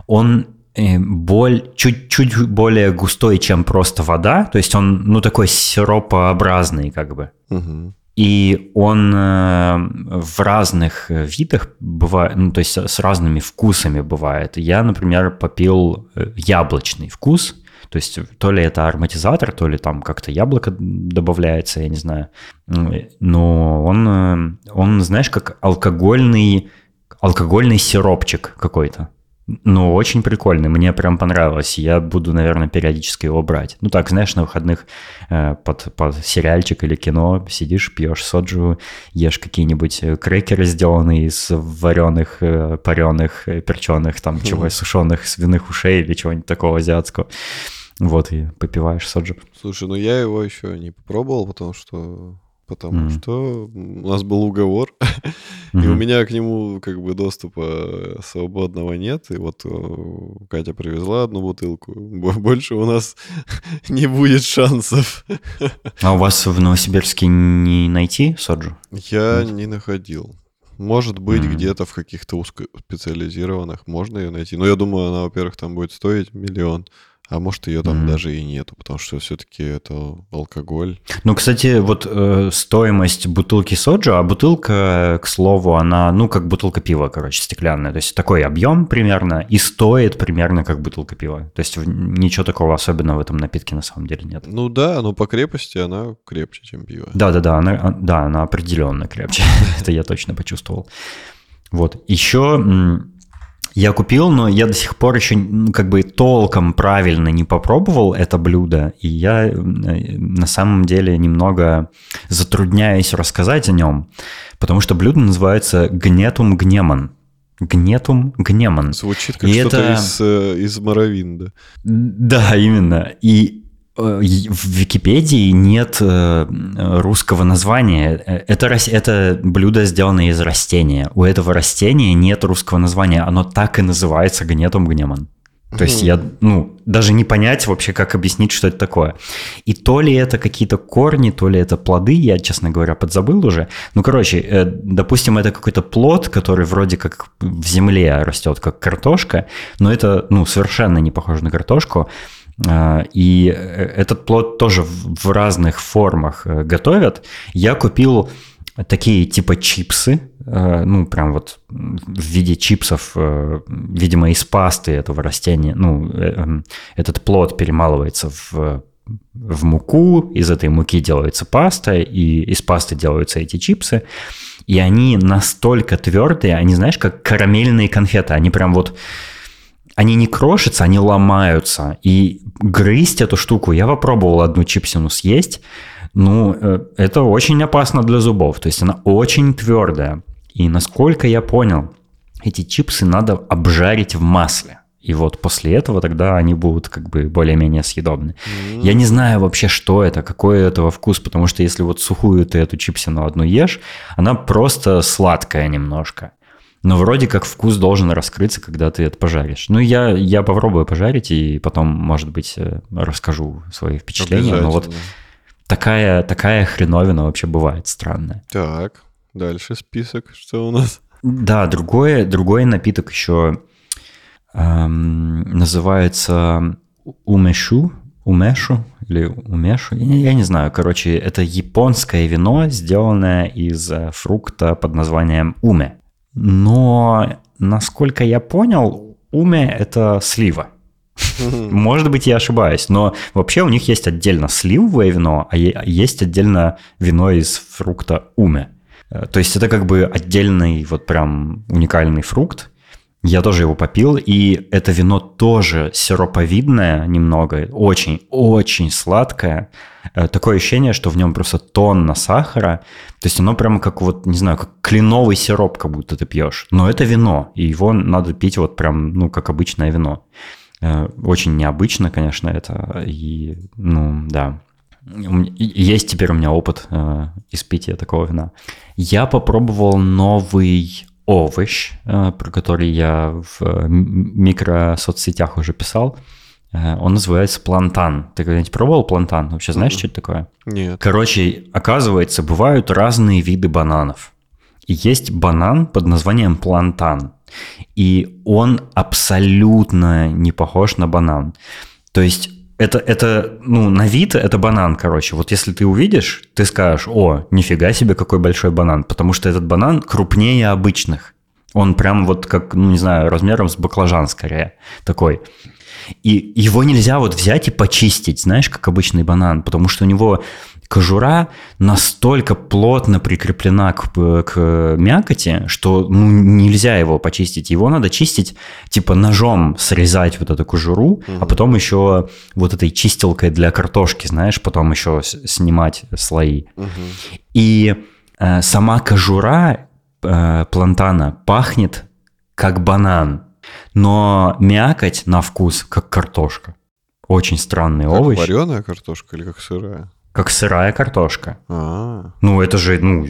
Он э, боль, чуть-чуть более густой, чем просто вода. То есть он, ну, такой сиропообразный как бы. Мгм. И он э, в разных видах бывает, ну, то есть с разными вкусами бывает. Я, например, попил э, яблочный вкус, то есть то ли это ароматизатор, то ли там как-то яблоко добавляется, я не знаю. М, Но он, э, он знаешь, как алкогольный, алкогольный сиропчик какой-то. Ну, очень прикольный, мне прям понравилось. Я буду, наверное, периодически его брать. Ну так, знаешь, на выходных э, под, под сериальчик или кино сидишь, пьешь соджу, ешь какие-нибудь э, крекеры, сделанные из вареных, э, пареных, э, перченых, там, чего, сушеных свиных ушей или чего-нибудь такого азиатского. Вот, и попиваешь соджу. Слушай, ну я его еще не попробовал, потому что потому Мгм. что у нас был уговор, и у меня к нему как бы доступа свободного нет. И вот э, Катя привезла одну бутылку. Бо- Больше у нас не будет шансов. А у вас в Новосибирске не найти соджу? Я не находил. Может быть, Мгм. где-то в каких-то узкоспециализированных можно ее найти. Но я думаю, она, во-первых, там будет стоить миллион. А может, ее там Мгм. даже и нету, потому что все-таки это алкоголь. Ну, кстати, вот э, стоимость бутылки соджу, а бутылка, к слову, она, ну, как бутылка пива, короче, стеклянная. То есть такой объем примерно и стоит примерно как бутылка пива. То есть ничего такого особенного в этом напитке на самом деле нет. Ну да, но по крепости она крепче, чем пиво. Да-да-да, она, а, да, она определенно крепче. Это я точно почувствовал. Вот. Еще я купил, но я до сих пор еще как бы толком правильно не попробовал это блюдо, и я э, на самом деле немного затрудняюсь рассказать о нем, потому что блюдо называется гнетум гнемон. Гнетум гнемон. Звучит как что-то это- из, э, из Моровинда. Да, именно. И в Википедии нет э, русского названия. Э, Это, это блюдо сделано из растения. У этого растения нет русского названия. Оно так и называется гнетом гнемон. То есть я, ну, даже не понять вообще, как объяснить, что это такое. И то ли это какие-то корни, то ли это плоды, я, честно говоря, подзабыл уже. Ну, короче, э, допустим, это какой-то плод, который вроде как в земле растет, как картошка, но это, ну, совершенно не похоже на картошку. А, И э, этот плод тоже в разных формах э, готовят. Я купил такие типа чипсы, э, ну, прям вот в виде чипсов, видимо, из пасты этого растения. Ну, эм, этот плод перемалывается в, в муку, из этой муки делается паста, и из пасты делаются эти чипсы. И они настолько твердые, они, знаешь, как карамельные конфеты. Они прям вот они не крошатся, они ломаются. И грызть эту штуку, я попробовал одну чипсину съесть, ну, э, это очень опасно для зубов. То есть она очень твердая. И насколько я понял, эти чипсы надо обжарить в масле. И вот после этого тогда они будут как бы более-менее съедобны. Я не знаю вообще, что это, какой этого вкус, потому что если вот сухую ты эту чипсину одну ешь, она просто сладкая немножко. Но вроде как вкус должен раскрыться, когда ты это пожаришь. Ну, я, я попробую пожарить и потом, может быть, э, расскажу свои впечатления. Но вот такая, такая хреновина вообще бывает странная. Так, дальше список. Что у нас? Да, другой, другой напиток еще эм, называется умешу, умешу или умешу, я, не- я не знаю, короче, это японское вино, сделанное из э, фрукта под названием уме. Но, насколько я понял, уме – это слива. Может быть, я ошибаюсь, но вообще у них есть отдельно сливовое вино, а есть отдельно вино из фрукта уме. Э, То есть это как бы отдельный вот прям уникальный фрукт. Я тоже его попил, и это вино тоже сироповидное немного, очень-очень сладкое. Э, Такое ощущение, что в нем просто тонна сахара. То есть оно прямо как вот, не знаю, как кленовый сироп, как будто ты пьешь. Но это вино, и его надо пить вот прям, ну, как обычное вино. Э, Очень необычно, конечно, это. И, ну, да. Есть теперь у меня опыт э, испития такого вина. Я попробовал новый овощ, э, про который я в микросоцсетях уже писал. Он называется плантан. Ты когда-нибудь пробовал плантан? Вообще знаешь, Мгм. что это такое? Нет. Короче, оказывается, бывают разные виды бананов. есть банан под названием плантан. И он абсолютно не похож на банан. То есть это, это, ну, на вид это банан, короче. Вот если ты увидишь, ты скажешь, о, нифига себе, какой большой банан. Потому что этот банан крупнее обычных. Он прям вот как, ну, не знаю, размером с баклажан скорее такой. И его нельзя вот взять и почистить, знаешь, как обычный банан, потому что у него кожура настолько плотно прикреплена к, к мякоти, что ну, нельзя его почистить. Его надо чистить, типа ножом срезать вот эту кожуру, угу. а потом еще вот этой чистилкой для картошки, знаешь, потом еще снимать слои. Угу. И э, сама кожура э, плантана пахнет как банан, но мякоть на вкус как картошка. Очень странный как овощ. вареная картошка или как сырая? Как сырая картошка. А-а-а. Ну, это же, ну,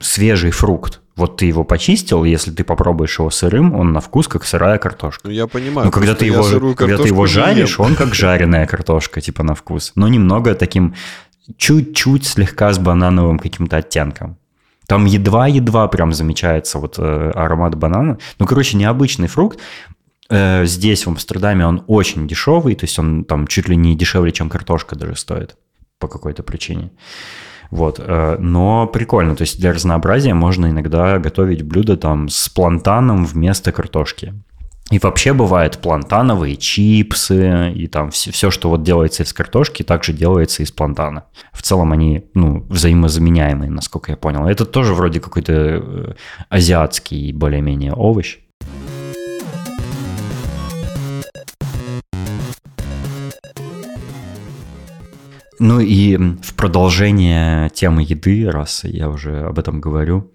свежий фрукт. Вот ты его почистил, если ты попробуешь его сырым, он на вкус как сырая картошка. Ну, я понимаю. Но когда ты его, когда ты его жаришь, он как жареная картошка, типа на вкус. Но немного таким, чуть-чуть слегка с банановым каким-то оттенком. Там едва-едва прям замечается вот э, аромат банана. Ну, короче, необычный фрукт. Э, здесь, в Амстердаме, он очень дешевый, то есть он там чуть ли не дешевле, чем картошка даже стоит по какой-то причине. Вот, э, но прикольно, то есть для разнообразия можно иногда готовить блюдо там с плантаном вместо картошки. И вообще бывает плантановые чипсы, и там все, все, что вот делается из картошки, также делается из плантана. В целом они, ну, взаимозаменяемые, насколько я понял. Это тоже вроде какой-то э, азиатский более-менее овощ. Ну и в продолжение темы еды, раз я уже об этом говорю,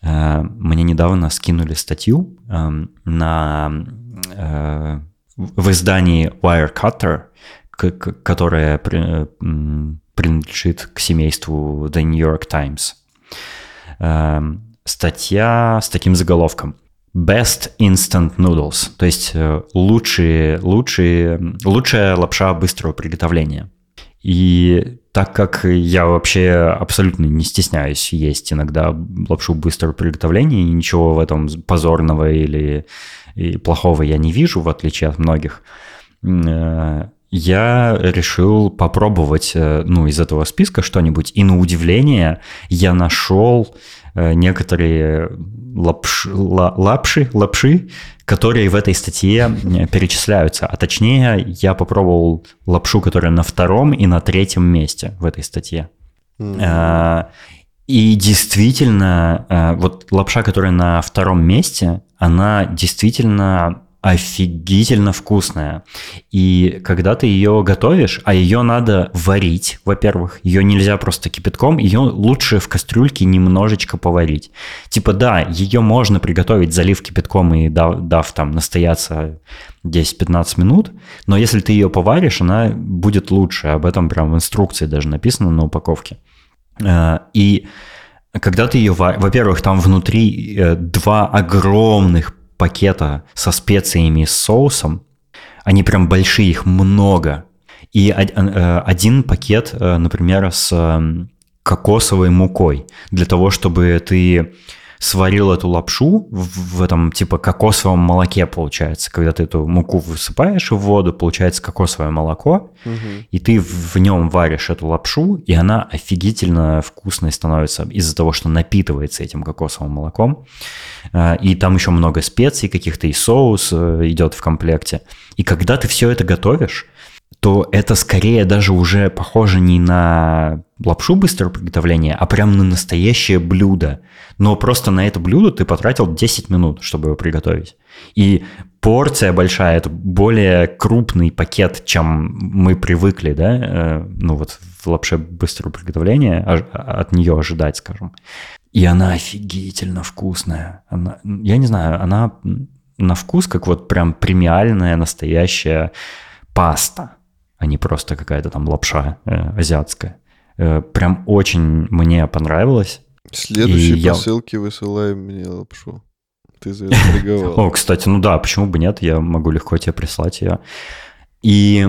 э, мне недавно скинули статью эм, на, э, в издании Wirecutter, которая принадлежит к семейству The New York Times. Эм, статья с таким заголовком. Best Instant Noodles, то есть э, лучшие, лучшие, лучшая лапша быстрого приготовления – и так как я вообще абсолютно не стесняюсь есть иногда лапшу быстрого приготовления, и ничего в этом позорного или плохого я не вижу, в отличие от многих, э, я решил попробовать э, ну, из этого списка что-нибудь. И на удивление я нашел некоторые лапш, лапши, лапши, которые в этой статье перечисляются. А точнее, я попробовал лапшу, которая на втором и на третьем месте в этой статье. Mm-hmm. И действительно, вот лапша, которая на втором месте, она действительно офигительно вкусная. И когда ты ее готовишь, а ее надо варить, во-первых, ее нельзя просто кипятком, ее лучше в кастрюльке немножечко поварить. Типа да, ее можно приготовить, залив кипятком и дав, дав там настояться 10-15 минут, но если ты ее поваришь, она будет лучше. Об этом прям в инструкции даже написано на упаковке. Э, и когда ты ее, во-первых, там внутри э, два огромных пакета со специями с соусом. Они прям большие, их много. И э, один пакет, э, например, с кокосовой мукой. Для того, чтобы ты сварил эту лапшу в, в этом типа кокосовом молоке, получается. Когда ты эту муку высыпаешь в воду, получается кокосовое молоко, угу. и ты в, в нем варишь эту лапшу, и она офигительно вкусной становится из-за того, что напитывается этим кокосовым молоком. А, и там еще много специй каких-то, и соус э, идет в комплекте. И когда ты все это готовишь, то это скорее даже уже похоже не на лапшу быстрого приготовления, а прям на настоящее блюдо. Но просто на это блюдо ты потратил 10 минут, чтобы его приготовить. И порция большая, это более крупный пакет, чем мы привыкли, да, э, ну вот в лапше быстрого приготовления от нее ожидать, скажем. И она офигительно вкусная. Она, я не знаю, она на вкус как вот прям премиальная настоящая паста а не просто какая-то там лапша э, азиатская. Э, прям очень мне понравилось. Следующие и посылки я... высылай мне лапшу. Ты заинтриговал. О, кстати, ну да, почему бы нет? Я могу легко тебе прислать ее. И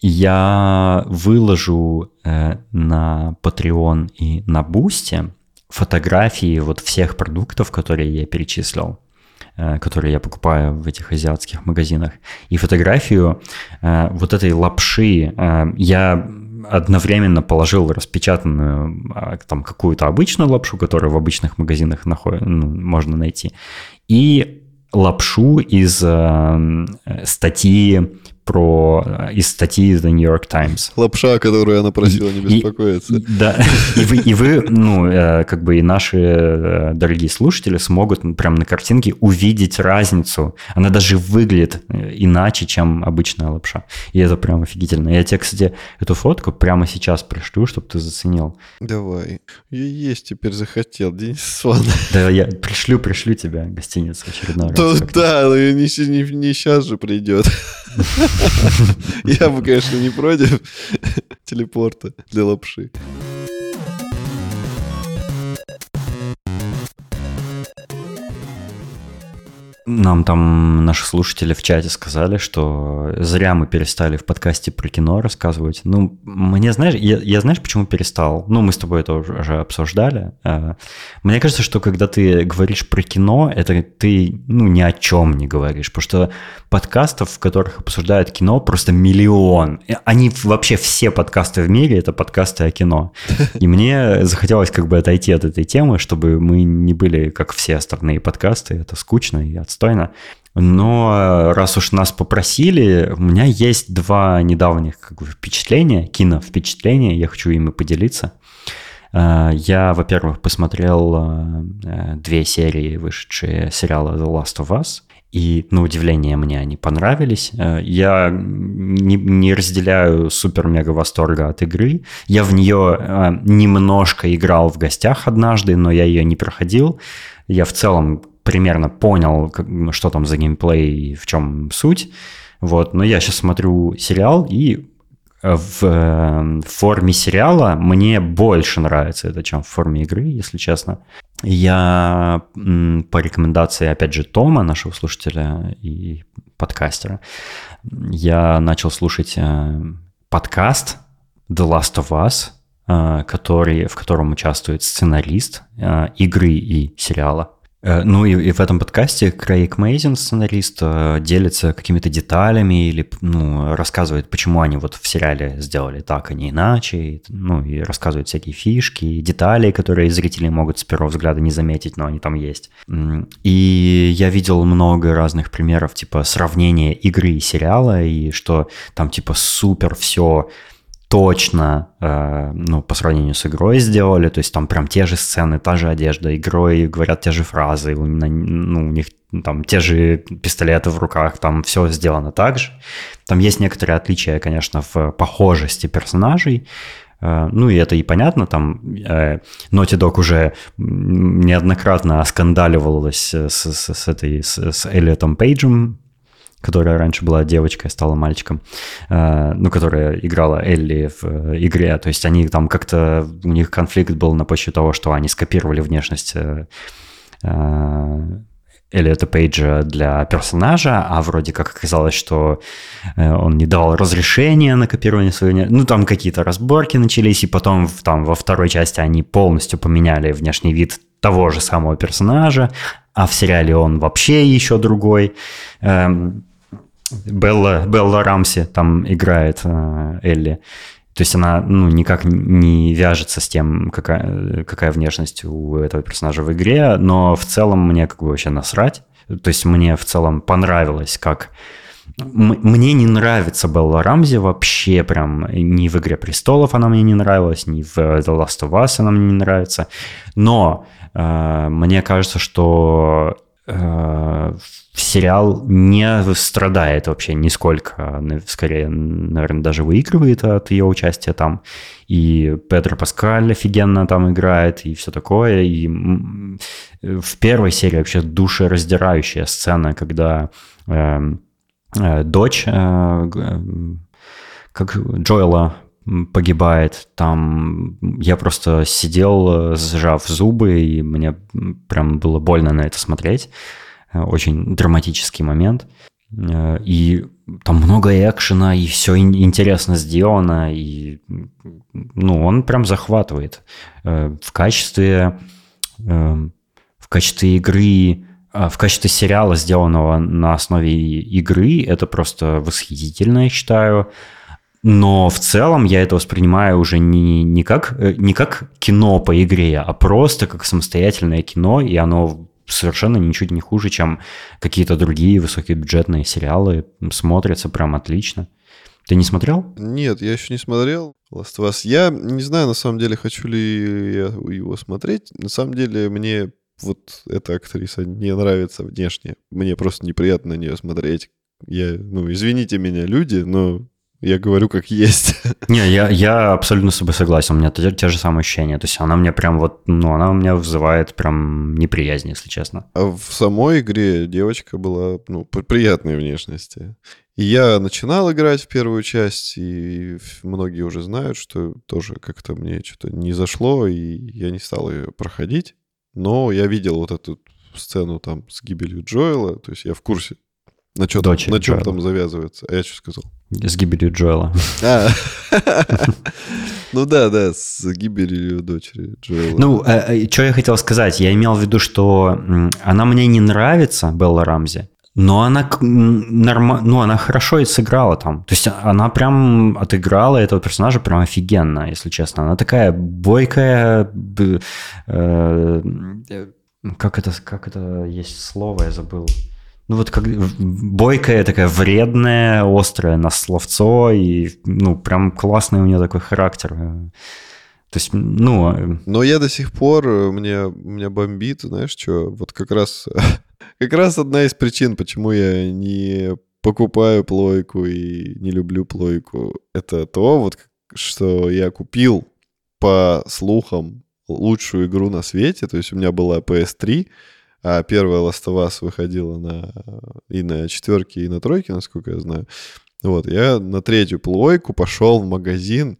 я выложу э, на Patreon и на Бусте фотографии вот всех продуктов, которые я перечислил, э, которые я покупаю в этих азиатских магазинах, и фотографию э, вот этой лапши. Э, я одновременно положил распечатанную а, там какую-то обычную лапшу, которую в обычных магазинах наход... ну, можно найти, и лапшу из э, статьи про э, из статьи The New York Times. Лапша, которую она просила не беспокоиться. И, да, и вы, и вы, ну, э, как бы и наши э, дорогие слушатели смогут прям на картинке увидеть разницу. Она даже выглядит иначе, чем обычная лапша. И это прям офигительно. Я тебе, кстати, эту фотку прямо сейчас пришлю, чтобы ты заценил. Давай. Я есть теперь захотел, Денис Сван. Да, я пришлю, пришлю тебя гостиницу очередной раз. Да, но не, не, не сейчас же придет. Я бы, конечно, не против телепорта для лапши. Нам там наши слушатели в чате сказали, что зря мы перестали в подкасте про кино рассказывать. Ну, мне, знаешь, я, я знаешь, почему перестал? Ну, мы с тобой это уже обсуждали. А, мне кажется, что когда ты говоришь про кино, это ты, ну, ни о чем не говоришь, потому что подкастов, в которых обсуждают кино, просто миллион. Они вообще все подкасты в мире, это подкасты о кино. И мне захотелось как бы отойти от этой темы, чтобы мы не были как все остальные подкасты. Это скучно и отстойно. Но э, раз уж нас попросили, у меня есть два недавних как бы, впечатления, кино-впечатления, я хочу ими поделиться. Э, я, во-первых, посмотрел э, две серии, вышедшие сериала The Last of Us. И, на удивление, мне они понравились. Я не, не разделяю супер-мега восторга от игры. Я в нее немножко играл в гостях однажды, но я ее не проходил. Я в целом примерно понял, что там за геймплей и в чем суть. Вот. Но я сейчас смотрю сериал, и э, в, э, в форме сериала мне больше нравится это, чем в форме игры, если честно. Я по рекомендации, опять же, Тома, нашего слушателя и подкастера, я начал слушать э, подкаст The Last of Us, который, в котором участвует сценарист игры и сериала Э, ну и, и в этом подкасте Крейг Мейзин, сценарист, э, делится какими-то деталями или ну, рассказывает, почему они вот в сериале сделали так, а не иначе. Ну и рассказывает всякие фишки, детали, которые зрители могут с первого взгляда не заметить, но они там есть. И я видел много разных примеров, типа сравнения игры и сериала, и что там типа супер все точно, э, ну, по сравнению с игрой сделали, то есть там прям те же сцены, та же одежда, игрой говорят те же фразы, ну, у них там те же пистолеты в руках, там все сделано так же. Там есть некоторые отличия, конечно, в похожести персонажей, э, ну и это и понятно, там э, Naughty Dog уже неоднократно оскандаливалась с, с, с этой, с, с Эллиотом Пейджем, которая раньше была девочкой, стала мальчиком, э, ну, которая играла Элли в э, игре. То есть они там как-то, у них конфликт был на почве того, что они скопировали внешность э, Эллиота Пейджа для персонажа, а вроде как оказалось, что он не давал разрешения на копирование своей... Ну, там какие-то разборки начались, и потом там, во второй части они полностью поменяли внешний вид того же самого персонажа, а в сериале он вообще еще другой. Эм, Белла, Белла Рамси там играет э, Элли. То есть она ну, никак не вяжется с тем, какая, какая внешность у этого персонажа в игре, но в целом мне как бы вообще насрать. То есть мне в целом понравилось, как... Мне не нравится Белла Рамзи вообще прям. Ни в «Игре престолов» она мне не нравилась, ни в «The Last of Us» она мне не нравится. Но э, мне кажется, что э, сериал не страдает вообще нисколько, скорее, наверное, даже выигрывает от ее участия там. И Педро Паскаль офигенно там играет, и все такое. И в первой серии вообще душераздирающая сцена, когда э, э, дочь э, как Джоэла погибает. Там я просто сидел, сжав зубы, и мне прям было больно на это смотреть. Очень драматический момент. Э, и там много экшена, и все интересно сделано, и ну, он прям захватывает. Э, в качестве в качестве игры, а, в качестве сериала, сделанного на основе игры, это просто восхитительно, я считаю. Но в целом я это воспринимаю уже не, не, как, э, не как кино по игре, а просто как самостоятельное кино, и оно совершенно ничуть не хуже, чем какие-то другие высокобюджетные сериалы. Смотрятся прям отлично. Ты не смотрел? Нет, я еще не смотрел. Last of Us. Я не знаю, на самом деле, хочу ли я его смотреть. На самом деле, мне вот эта актриса не нравится внешне. Мне просто неприятно на нее смотреть. Я, ну, извините меня, люди, но я говорю как есть. Не, я, я абсолютно с собой согласен. У меня те, те же самые ощущения. То есть она мне прям вот, ну, она у меня вызывает прям неприязнь, если честно. А в самой игре девочка была, ну, приятной внешности. И я начинал играть в первую часть, и многие уже знают, что тоже как-то мне что-то не зашло, и я не стал ее проходить. Но я видел вот эту сцену там с гибелью Джоэла, то есть я в курсе, на, чем, на чем Джоэла. там завязывается. А я что сказал? С гибелью Джоэла. А. Ну да, да, с гибелью дочери Джоэла. Ну, э, э, что я хотел сказать? Я имел в виду, что она мне не нравится, Белла Рамзи, но она норма... ну, она хорошо и сыграла там. То есть она прям отыграла этого персонажа прям офигенно, если честно. Она такая бойкая... Э, как, это, как это есть слово, я забыл. Ну вот как бойкая такая вредная, острая на словцо, и ну прям классный у нее такой характер. То есть, ну... А, но я до сих пор, мне, меня бомбит, знаешь что, вот как раз как раз одна из причин, почему я не покупаю плойку и не люблю плойку, это то, вот, что я купил по слухам лучшую игру на свете. То есть у меня была PS3, а первая Last of Us выходила на, и на четверке, и на тройке, насколько я знаю. Вот, я на третью плойку пошел в магазин,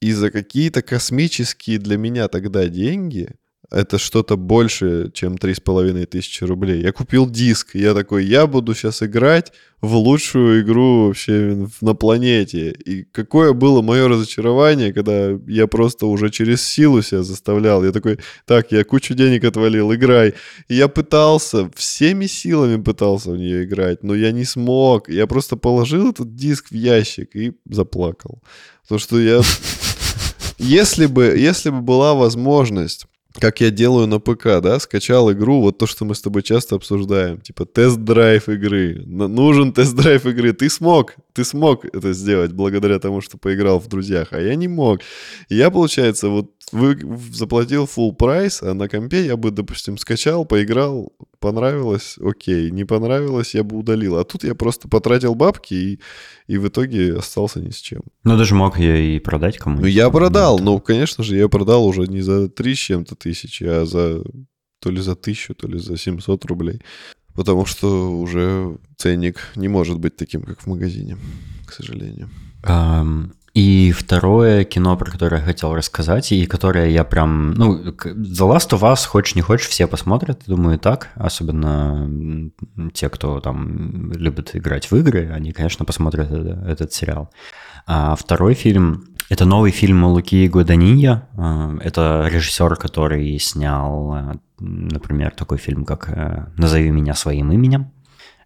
и за какие-то космические для меня тогда деньги это что-то больше, чем 3,5 тысячи рублей. Я купил диск, я такой, я буду сейчас играть в лучшую игру вообще на планете. И какое было мое разочарование, когда я просто уже через силу себя заставлял. Я такой, так, я кучу денег отвалил, играй. И я пытался, всеми силами пытался в нее играть, но я не смог. Я просто положил этот диск в ящик и заплакал. Потому что я... Если бы, если бы была возможность как я делаю на ПК, да, скачал игру, вот то, что мы с тобой часто обсуждаем, типа тест-драйв игры, нужен тест-драйв игры, ты смог, ты смог это сделать благодаря тому, что поиграл в друзьях, а я не мог. И я, получается, вот вы, заплатил full прайс, а на компе я бы, допустим, скачал, поиграл, понравилось, окей, не понравилось, я бы удалил. А тут я просто потратил бабки и, и в итоге остался ни с чем. Ну, даже мог ее и продать кому-нибудь. Ну, я продал, но, конечно же, я продал уже не за 3 с чем-то тысячи, а за то ли за тысячу, то ли за 700 рублей. Потому что уже ценник не может быть таким, как в магазине, к сожалению. Um, и второе кино, про которое я хотел рассказать, и которое я прям... Ну, The Last of Us, хочешь не хочешь, все посмотрят, думаю, так. Особенно те, кто там любит играть в игры, они, конечно, посмотрят этот, этот сериал. А второй фильм — это новый фильм Луки Гуаданинья. А, это режиссер, который снял, э, например, такой фильм, как э, «Назови меня своим именем».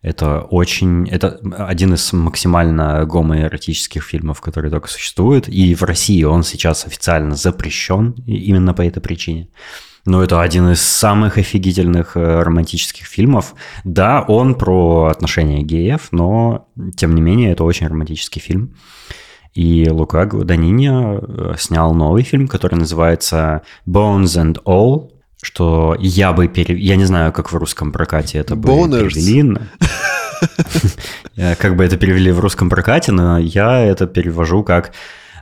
Это очень... Это один из максимально гомоэротических фильмов, которые только существуют. И в России он сейчас официально запрещен именно по этой причине. Но это один из самых офигительных э, романтических фильмов. Да, он про отношения геев, но, тем не менее, это очень романтический фильм. И Лука Данини э, снял новый фильм, который называется «Bones and All», что я бы перевел... Я не знаю, как в русском прокате это бы Boners. перевели. Как бы это перевели в русском прокате, но я это перевожу как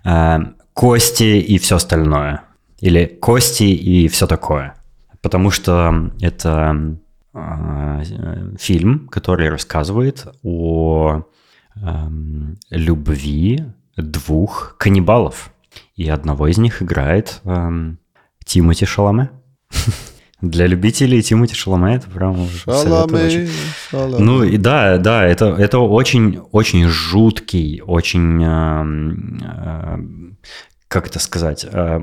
э, «кости и все остальное». Или «кости и все такое». Потому что это э, фильм, который рассказывает о эм, любви двух каннибалов. И одного из них играет эм, Тимоти Шаламе. Для любителей Тимати Шаломе это прям Шаломе, Шаломе. Ну и да, да, это, это очень, очень жуткий, очень, э, э, как это сказать, э,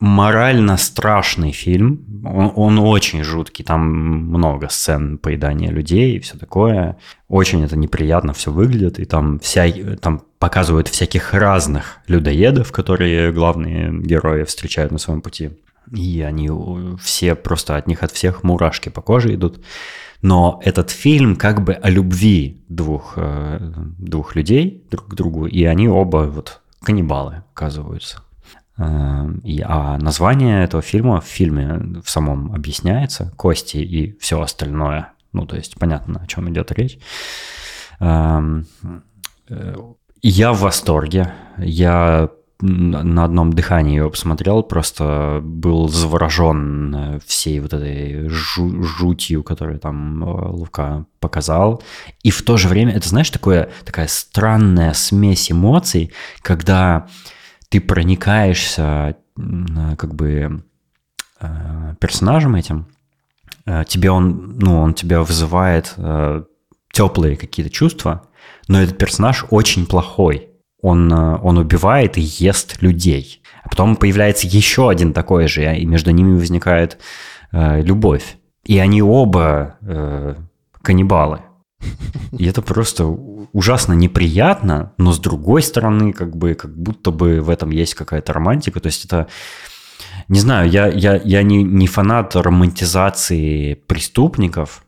морально страшный фильм. Он, он очень жуткий. Там много сцен поедания людей и все такое. Очень это неприятно все выглядит. И там, вся, там показывают всяких разных людоедов, которые главные герои встречают на своем пути. И они все просто от них от всех мурашки по коже идут. Но этот фильм как бы о любви двух, э, двух людей друг к другу, и они оба вот каннибалы оказываются. Э, и, а название этого фильма в фильме в самом объясняется, кости и все остальное. Ну, то есть понятно, о чем идет речь. Эм, э, я в восторге. Я на одном дыхании его посмотрел, просто был заворожен всей вот этой жу- жутью, которую там э, Лука показал. И в то же время, это знаешь, такое, такая странная смесь эмоций, когда ты проникаешься как бы э, персонажем этим, э, тебе он, ну, он тебя вызывает э, теплые какие-то чувства, но этот персонаж очень плохой. Он, он убивает и ест людей. А потом появляется еще один такой же, и между ними возникает э, любовь. И они оба э, каннибалы. И это просто ужасно неприятно, но с другой стороны, как бы, как будто бы в этом есть какая-то романтика. То есть это, не знаю, я, я, я не, не фанат романтизации преступников,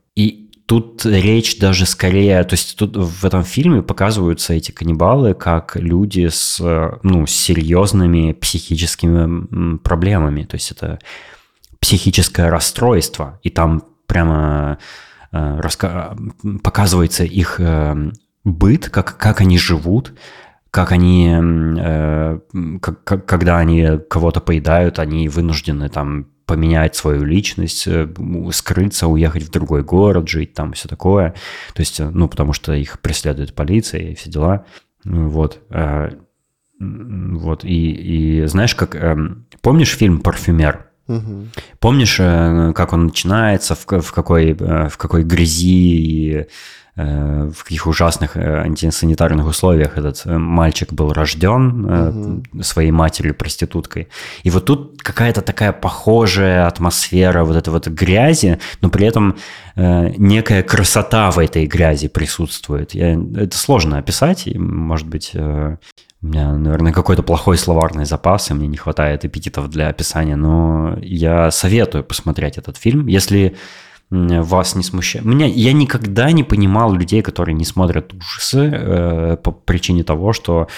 тут речь даже скорее, то есть тут в этом фильме показываются эти каннибалы как люди с, ну, с серьезными психическими проблемами. То есть это психическое расстройство, и там прямо Э, раска... показывается их э, быт, как, как они живут, как они, э, как, как, когда они кого-то поедают, они вынуждены там поменять свою личность, скрыться, уехать в другой город, жить там, все такое. То есть, ну, потому что их преследует полиция и все дела. Вот. Вот. И, и знаешь, как... Помнишь фильм «Парфюмер»? Угу. Помнишь, э, как он начинается, в, в, какой, э, в какой грязи и э, в каких ужасных антисанитарных условиях этот мальчик был рожден угу. своей матерью проституткой. И вот тут какая-то такая похожая атмосфера вот этой вот грязи, но при этом некая красота в этой грязи присутствует. Я, это сложно описать, и, может быть, у меня, наверное, какой-то плохой словарный запас, и мне не хватает эпитетов для описания, но я советую посмотреть этот фильм. Если вас не смущает. Меня, я никогда не понимал людей, которые не смотрят ужасы э, по причине того, что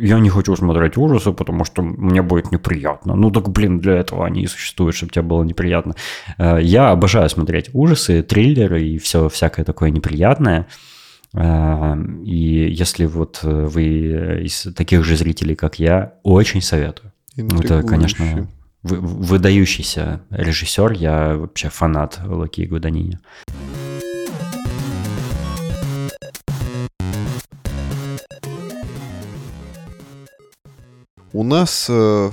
я не хочу смотреть ужасы, потому что мне будет неприятно. Ну так, блин, для этого они и существуют, чтобы тебе было неприятно. Э, я обожаю смотреть ужасы, триллеры и все всякое такое неприятное. Эм, и если вот э, вы из таких же зрителей, как я, очень советую. Это, конечно, выдающийся режиссер. Я вообще фанат Луки Гуданини. У нас э,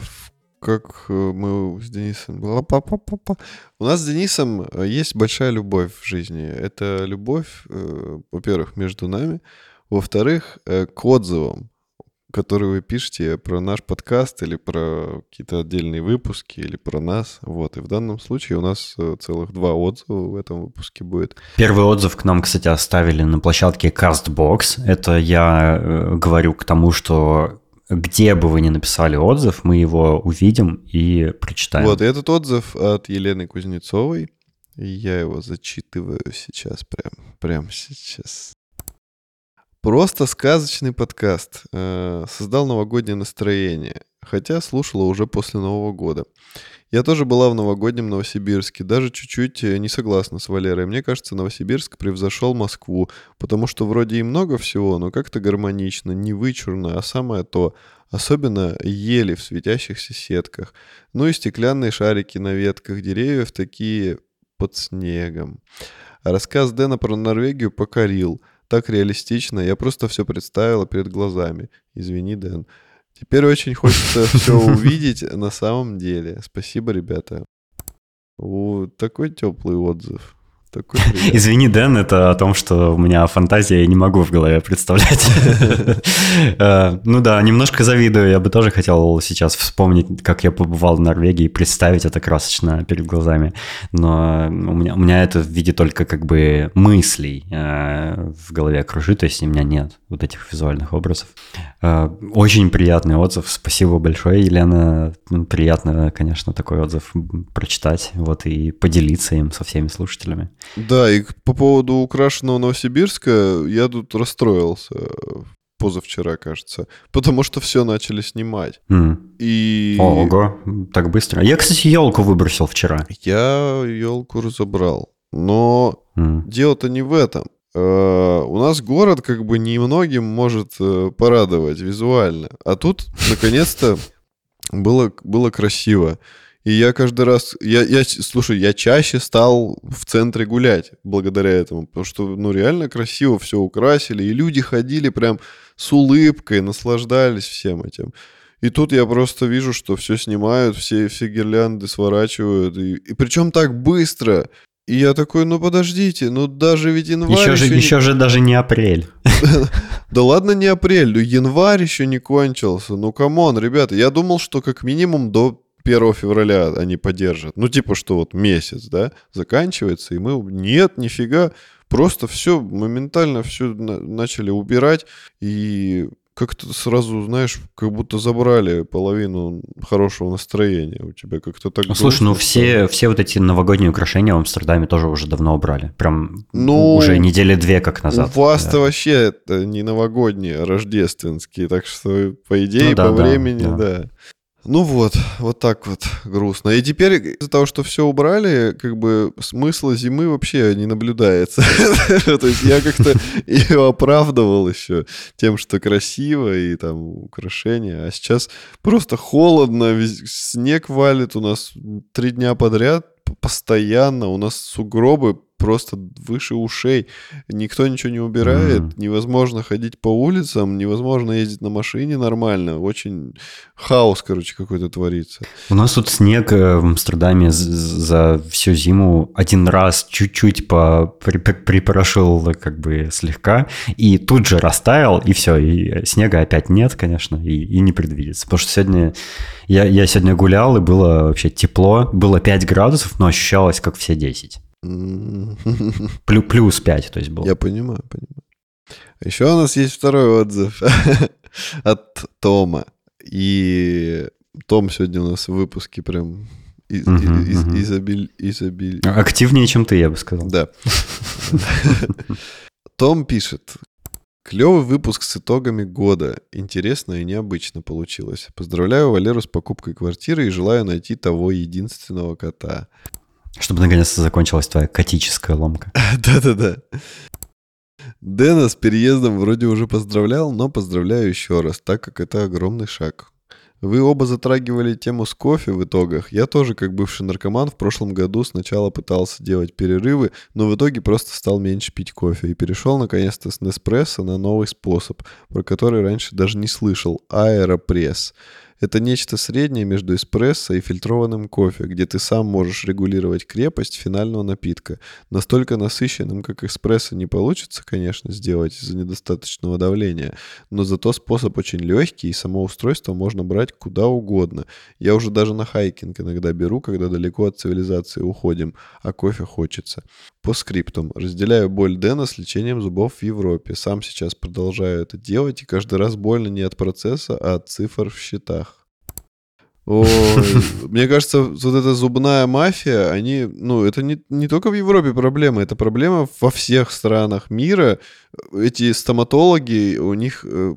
как э, мы с Денисом... У нас с Денисом э, есть большая любовь в жизни. Это любовь, во-первых, между нами, во-вторых, к отзывам, которые вы пишете про наш подкаст или про какие-то отдельные выпуски или про нас. Вот. И в данном случае у нас целых два отзыва в этом выпуске будет. Первый отзыв к нам, кстати, оставили на площадке CastBox. Это я говорю к тому, что где бы вы ни написали отзыв, мы его увидим и прочитаем. Вот, этот отзыв от Елены Кузнецовой. Я его зачитываю сейчас, прям, прям сейчас. Просто сказочный подкаст. Э, создал новогоднее настроение, хотя слушала уже после Нового года. Я тоже была в новогоднем Новосибирске, даже чуть-чуть э, не согласна с Валерой. Мне кажется, Новосибирск превзошел Москву, потому что вроде и много всего, но как-то гармонично, не вычурно, а самое то. Особенно ели в светящихся сетках. Ну и стеклянные шарики на ветках деревьев, такие под снегом. Рассказ Дэна про Норвегию покорил. Так реалистично, я просто все представила перед глазами. Извини, Дэн. Теперь очень хочется все увидеть на самом деле. Спасибо, ребята. Вот такой теплый отзыв. Такой. Извини, Дэн, это о том, что у меня фантазия, я не могу в голове представлять. Э, ну да, немножко завидую. Я бы тоже хотел сейчас вспомнить, как я побывал в Норвегии, представить это красочно перед глазами. Но у меня, у меня это в виде только как бы мыслей э, в голове кружит, то есть у меня нет вот этих визуальных образов. Э, очень приятный отзыв. Спасибо большое, Елена. Приятно, конечно, такой отзыв прочитать вот и поделиться им со всеми слушателями. Да, и по поводу украшенного Новосибирска я тут расстроился позавчера, кажется, потому что все начали снимать. М. И Ого, так быстро. Я, кстати, елку выбросил вчера. я елку разобрал. Но М. дело-то не в этом. Э, У нас город как бы немногим может э, порадовать визуально. А тут, наконец-то, было, было красиво. И я каждый раз... Я, я, слушай, я чаще стал в центре гулять благодаря этому. Потому что, ну, реально красиво все украсили. И люди ходили прям с улыбкой, наслаждались всем этим. И тут я просто вижу, что все снимают, все, все гирлянды сворачивают. И, и причем так быстро. И я такой, ну подождите, ну даже ведь январь Еще же, не- еще же даже не апрель. Да ладно, не апрель, ну январь еще не кончился. Ну come on, ребята, я думал, что как минимум до 1 февраля они поддержат. Ну типа, что вот месяц, да, заканчивается, и мы... Нет, нифига, просто все, моментально все начали убирать, и как-то сразу, знаешь, как будто забрали половину хорошего настроения у тебя. Как-то так... Слушай, ну грустно стало. все, все вот эти новогодние украшения в Амстердаме тоже уже давно убрали. Прям Ну, уже недели две как назад. У вас-то Да. вообще это не новогодние, а рождественские, так что по идее, Ну да, по да, времени, да. да. Ну вот, вот так вот грустно. И теперь из-за того, что все убрали, как бы смысла зимы вообще не наблюдается. То есть я как-то ее оправдывал еще тем, что красиво и там украшения. А сейчас просто холодно, снег валит у нас три дня подряд, постоянно. У нас сугробы просто выше ушей. Никто ничего не убирает, Мгм. невозможно ходить по улицам, невозможно ездить на машине нормально. Очень хаос, короче, какой-то творится. У нас тут снег э, в Амстердаме за всю зиму один раз чуть-чуть по- при- при- припорошил как бы слегка, и тут же растаял, и все, и снега опять нет, конечно, и, и не предвидится. Потому что сегодня я, я сегодня гулял, и было вообще тепло, было 5 градусов, но ощущалось как все 10. Плю- плюс 5, то есть было. Я понимаю, понимаю. Еще у нас есть второй отзыв от Тома. И Том сегодня у нас в выпуске прям из- Мгм, из- мгм. изобиль- изобиль- Активнее, чем ты, я бы сказал. Да. Том пишет. Клевый выпуск с итогами года. Интересно и необычно получилось. Поздравляю Валеру с покупкой квартиры и желаю найти того единственного кота. Чтобы наконец-то закончилась твоя котическая ломка. Да-да-да. Дэна с переездом вроде уже поздравлял, но поздравляю еще раз, так как это огромный шаг. Вы оба затрагивали тему с кофе в итогах. Я тоже, как бывший наркоман, в прошлом году сначала пытался делать перерывы, но в итоге просто стал меньше пить кофе и перешел наконец-то с Неспрессо на новый способ, про который раньше даже не слышал – аэропресс. Это нечто среднее между эспрессо и фильтрованным кофе, где ты сам можешь регулировать крепость финального напитка. Настолько насыщенным, как эспрессо, не получится, конечно, сделать из-за недостаточного давления, но зато способ очень легкий, и само устройство можно брать куда угодно. Я уже даже на хайкинг иногда беру, когда далеко от цивилизации уходим, а кофе хочется. По скриптум. Разделяю боль Дэна с лечением зубов в Европе. Сам сейчас продолжаю это делать, и каждый раз больно не от процесса, а от цифр в счетах. Мне кажется, вот эта зубная мафия, они, ну, это не, не только в Европе проблема, это проблема во всех странах мира. Эти стоматологи, у них, э,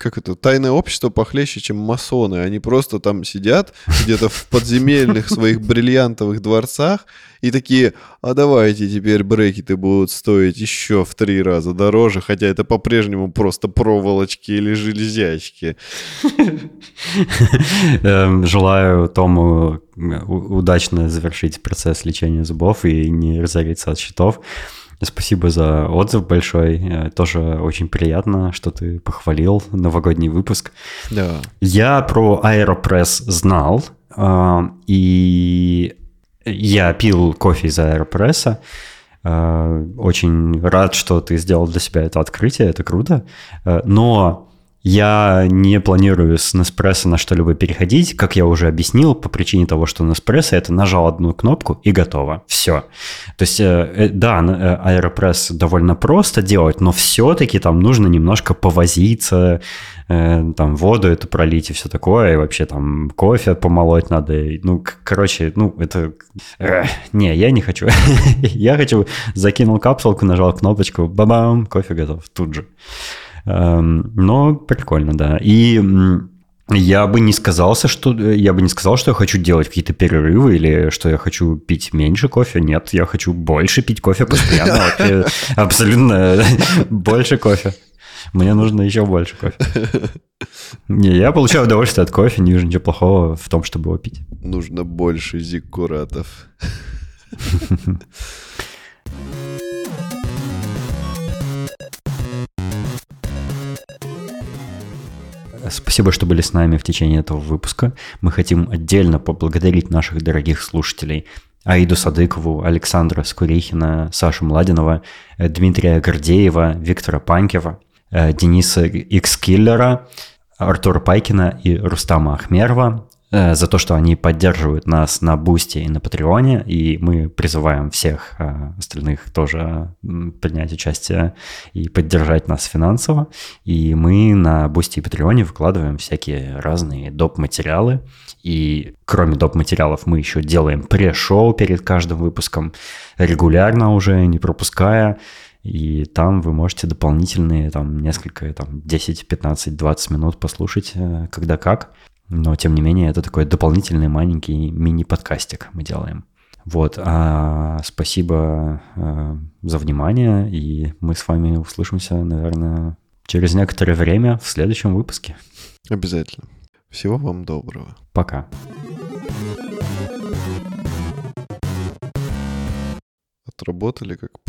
как это, тайное общество похлеще, чем масоны. Они просто там сидят где-то в подземельных своих бриллиантовых дворцах и такие, а давайте теперь брекеты будут стоить еще в три раза дороже, хотя это по-прежнему просто проволочки или железячки. Эм, Желаю Тому у- удачно завершить процесс лечения зубов и не разориться от счетов. Спасибо за отзыв большой. Э, Тоже очень приятно, что ты похвалил новогодний выпуск. Да. Я про Аэропресс знал, э, и я пил кофе из Аэропресса. Э, очень рад, что ты сделал для себя это открытие, это круто. Но я не планирую с Nespresso на что-либо переходить, как я уже объяснил, по причине того, что Nespresso это нажал одну кнопку и готово. Все. То есть, э, да, Aeropress довольно просто делать, но все-таки там нужно немножко повозиться, там воду эту пролить и все такое, и вообще там кофе помолоть надо. Ну, короче, ну, это... Не, я не хочу. я хочу, закинул капсулку, нажал кнопочку, бабам, кофе готов тут же. Эм, но прикольно, да. И я бы не сказался, что я бы не сказал, что я хочу делать какие-то перерывы или что я хочу пить меньше кофе. Нет, я хочу больше пить кофе постоянно. Абсолютно больше кофе. Мне нужно еще больше кофе. Не, я получаю удовольствие от кофе, не вижу ничего плохого в том, чтобы его пить. Нужно больше зиккуратов. Спасибо, что были с нами в течение этого выпуска. Мы хотим отдельно поблагодарить наших дорогих слушателей Аиду Садыкову, Александра Скурихина, Сашу Младинова, э, Дмитрия Гордеева, Виктора Панкева, э, Дениса Икскиллера, Артура Пайкина и Рустама Ахмерова. Э, за то, что они поддерживают нас на Бусте и на Патреоне, и мы призываем всех э, остальных тоже принять участие и поддержать нас финансово. И мы на Бусте и Патреоне выкладываем всякие разные доп-материалы. И кроме доп-материалов мы еще делаем пре-шоу перед каждым выпуском, регулярно уже, не пропуская. И там вы можете дополнительные там несколько, там 10, 15, 20 минут послушать, э, когда как. Но, тем не менее, это такой дополнительный маленький мини-подкастик мы делаем. Вот, а спасибо э, за внимание, и мы с вами услышимся, наверное, через некоторое время в следующем выпуске. Обязательно. Всего вам доброго. Пока. Отработали как про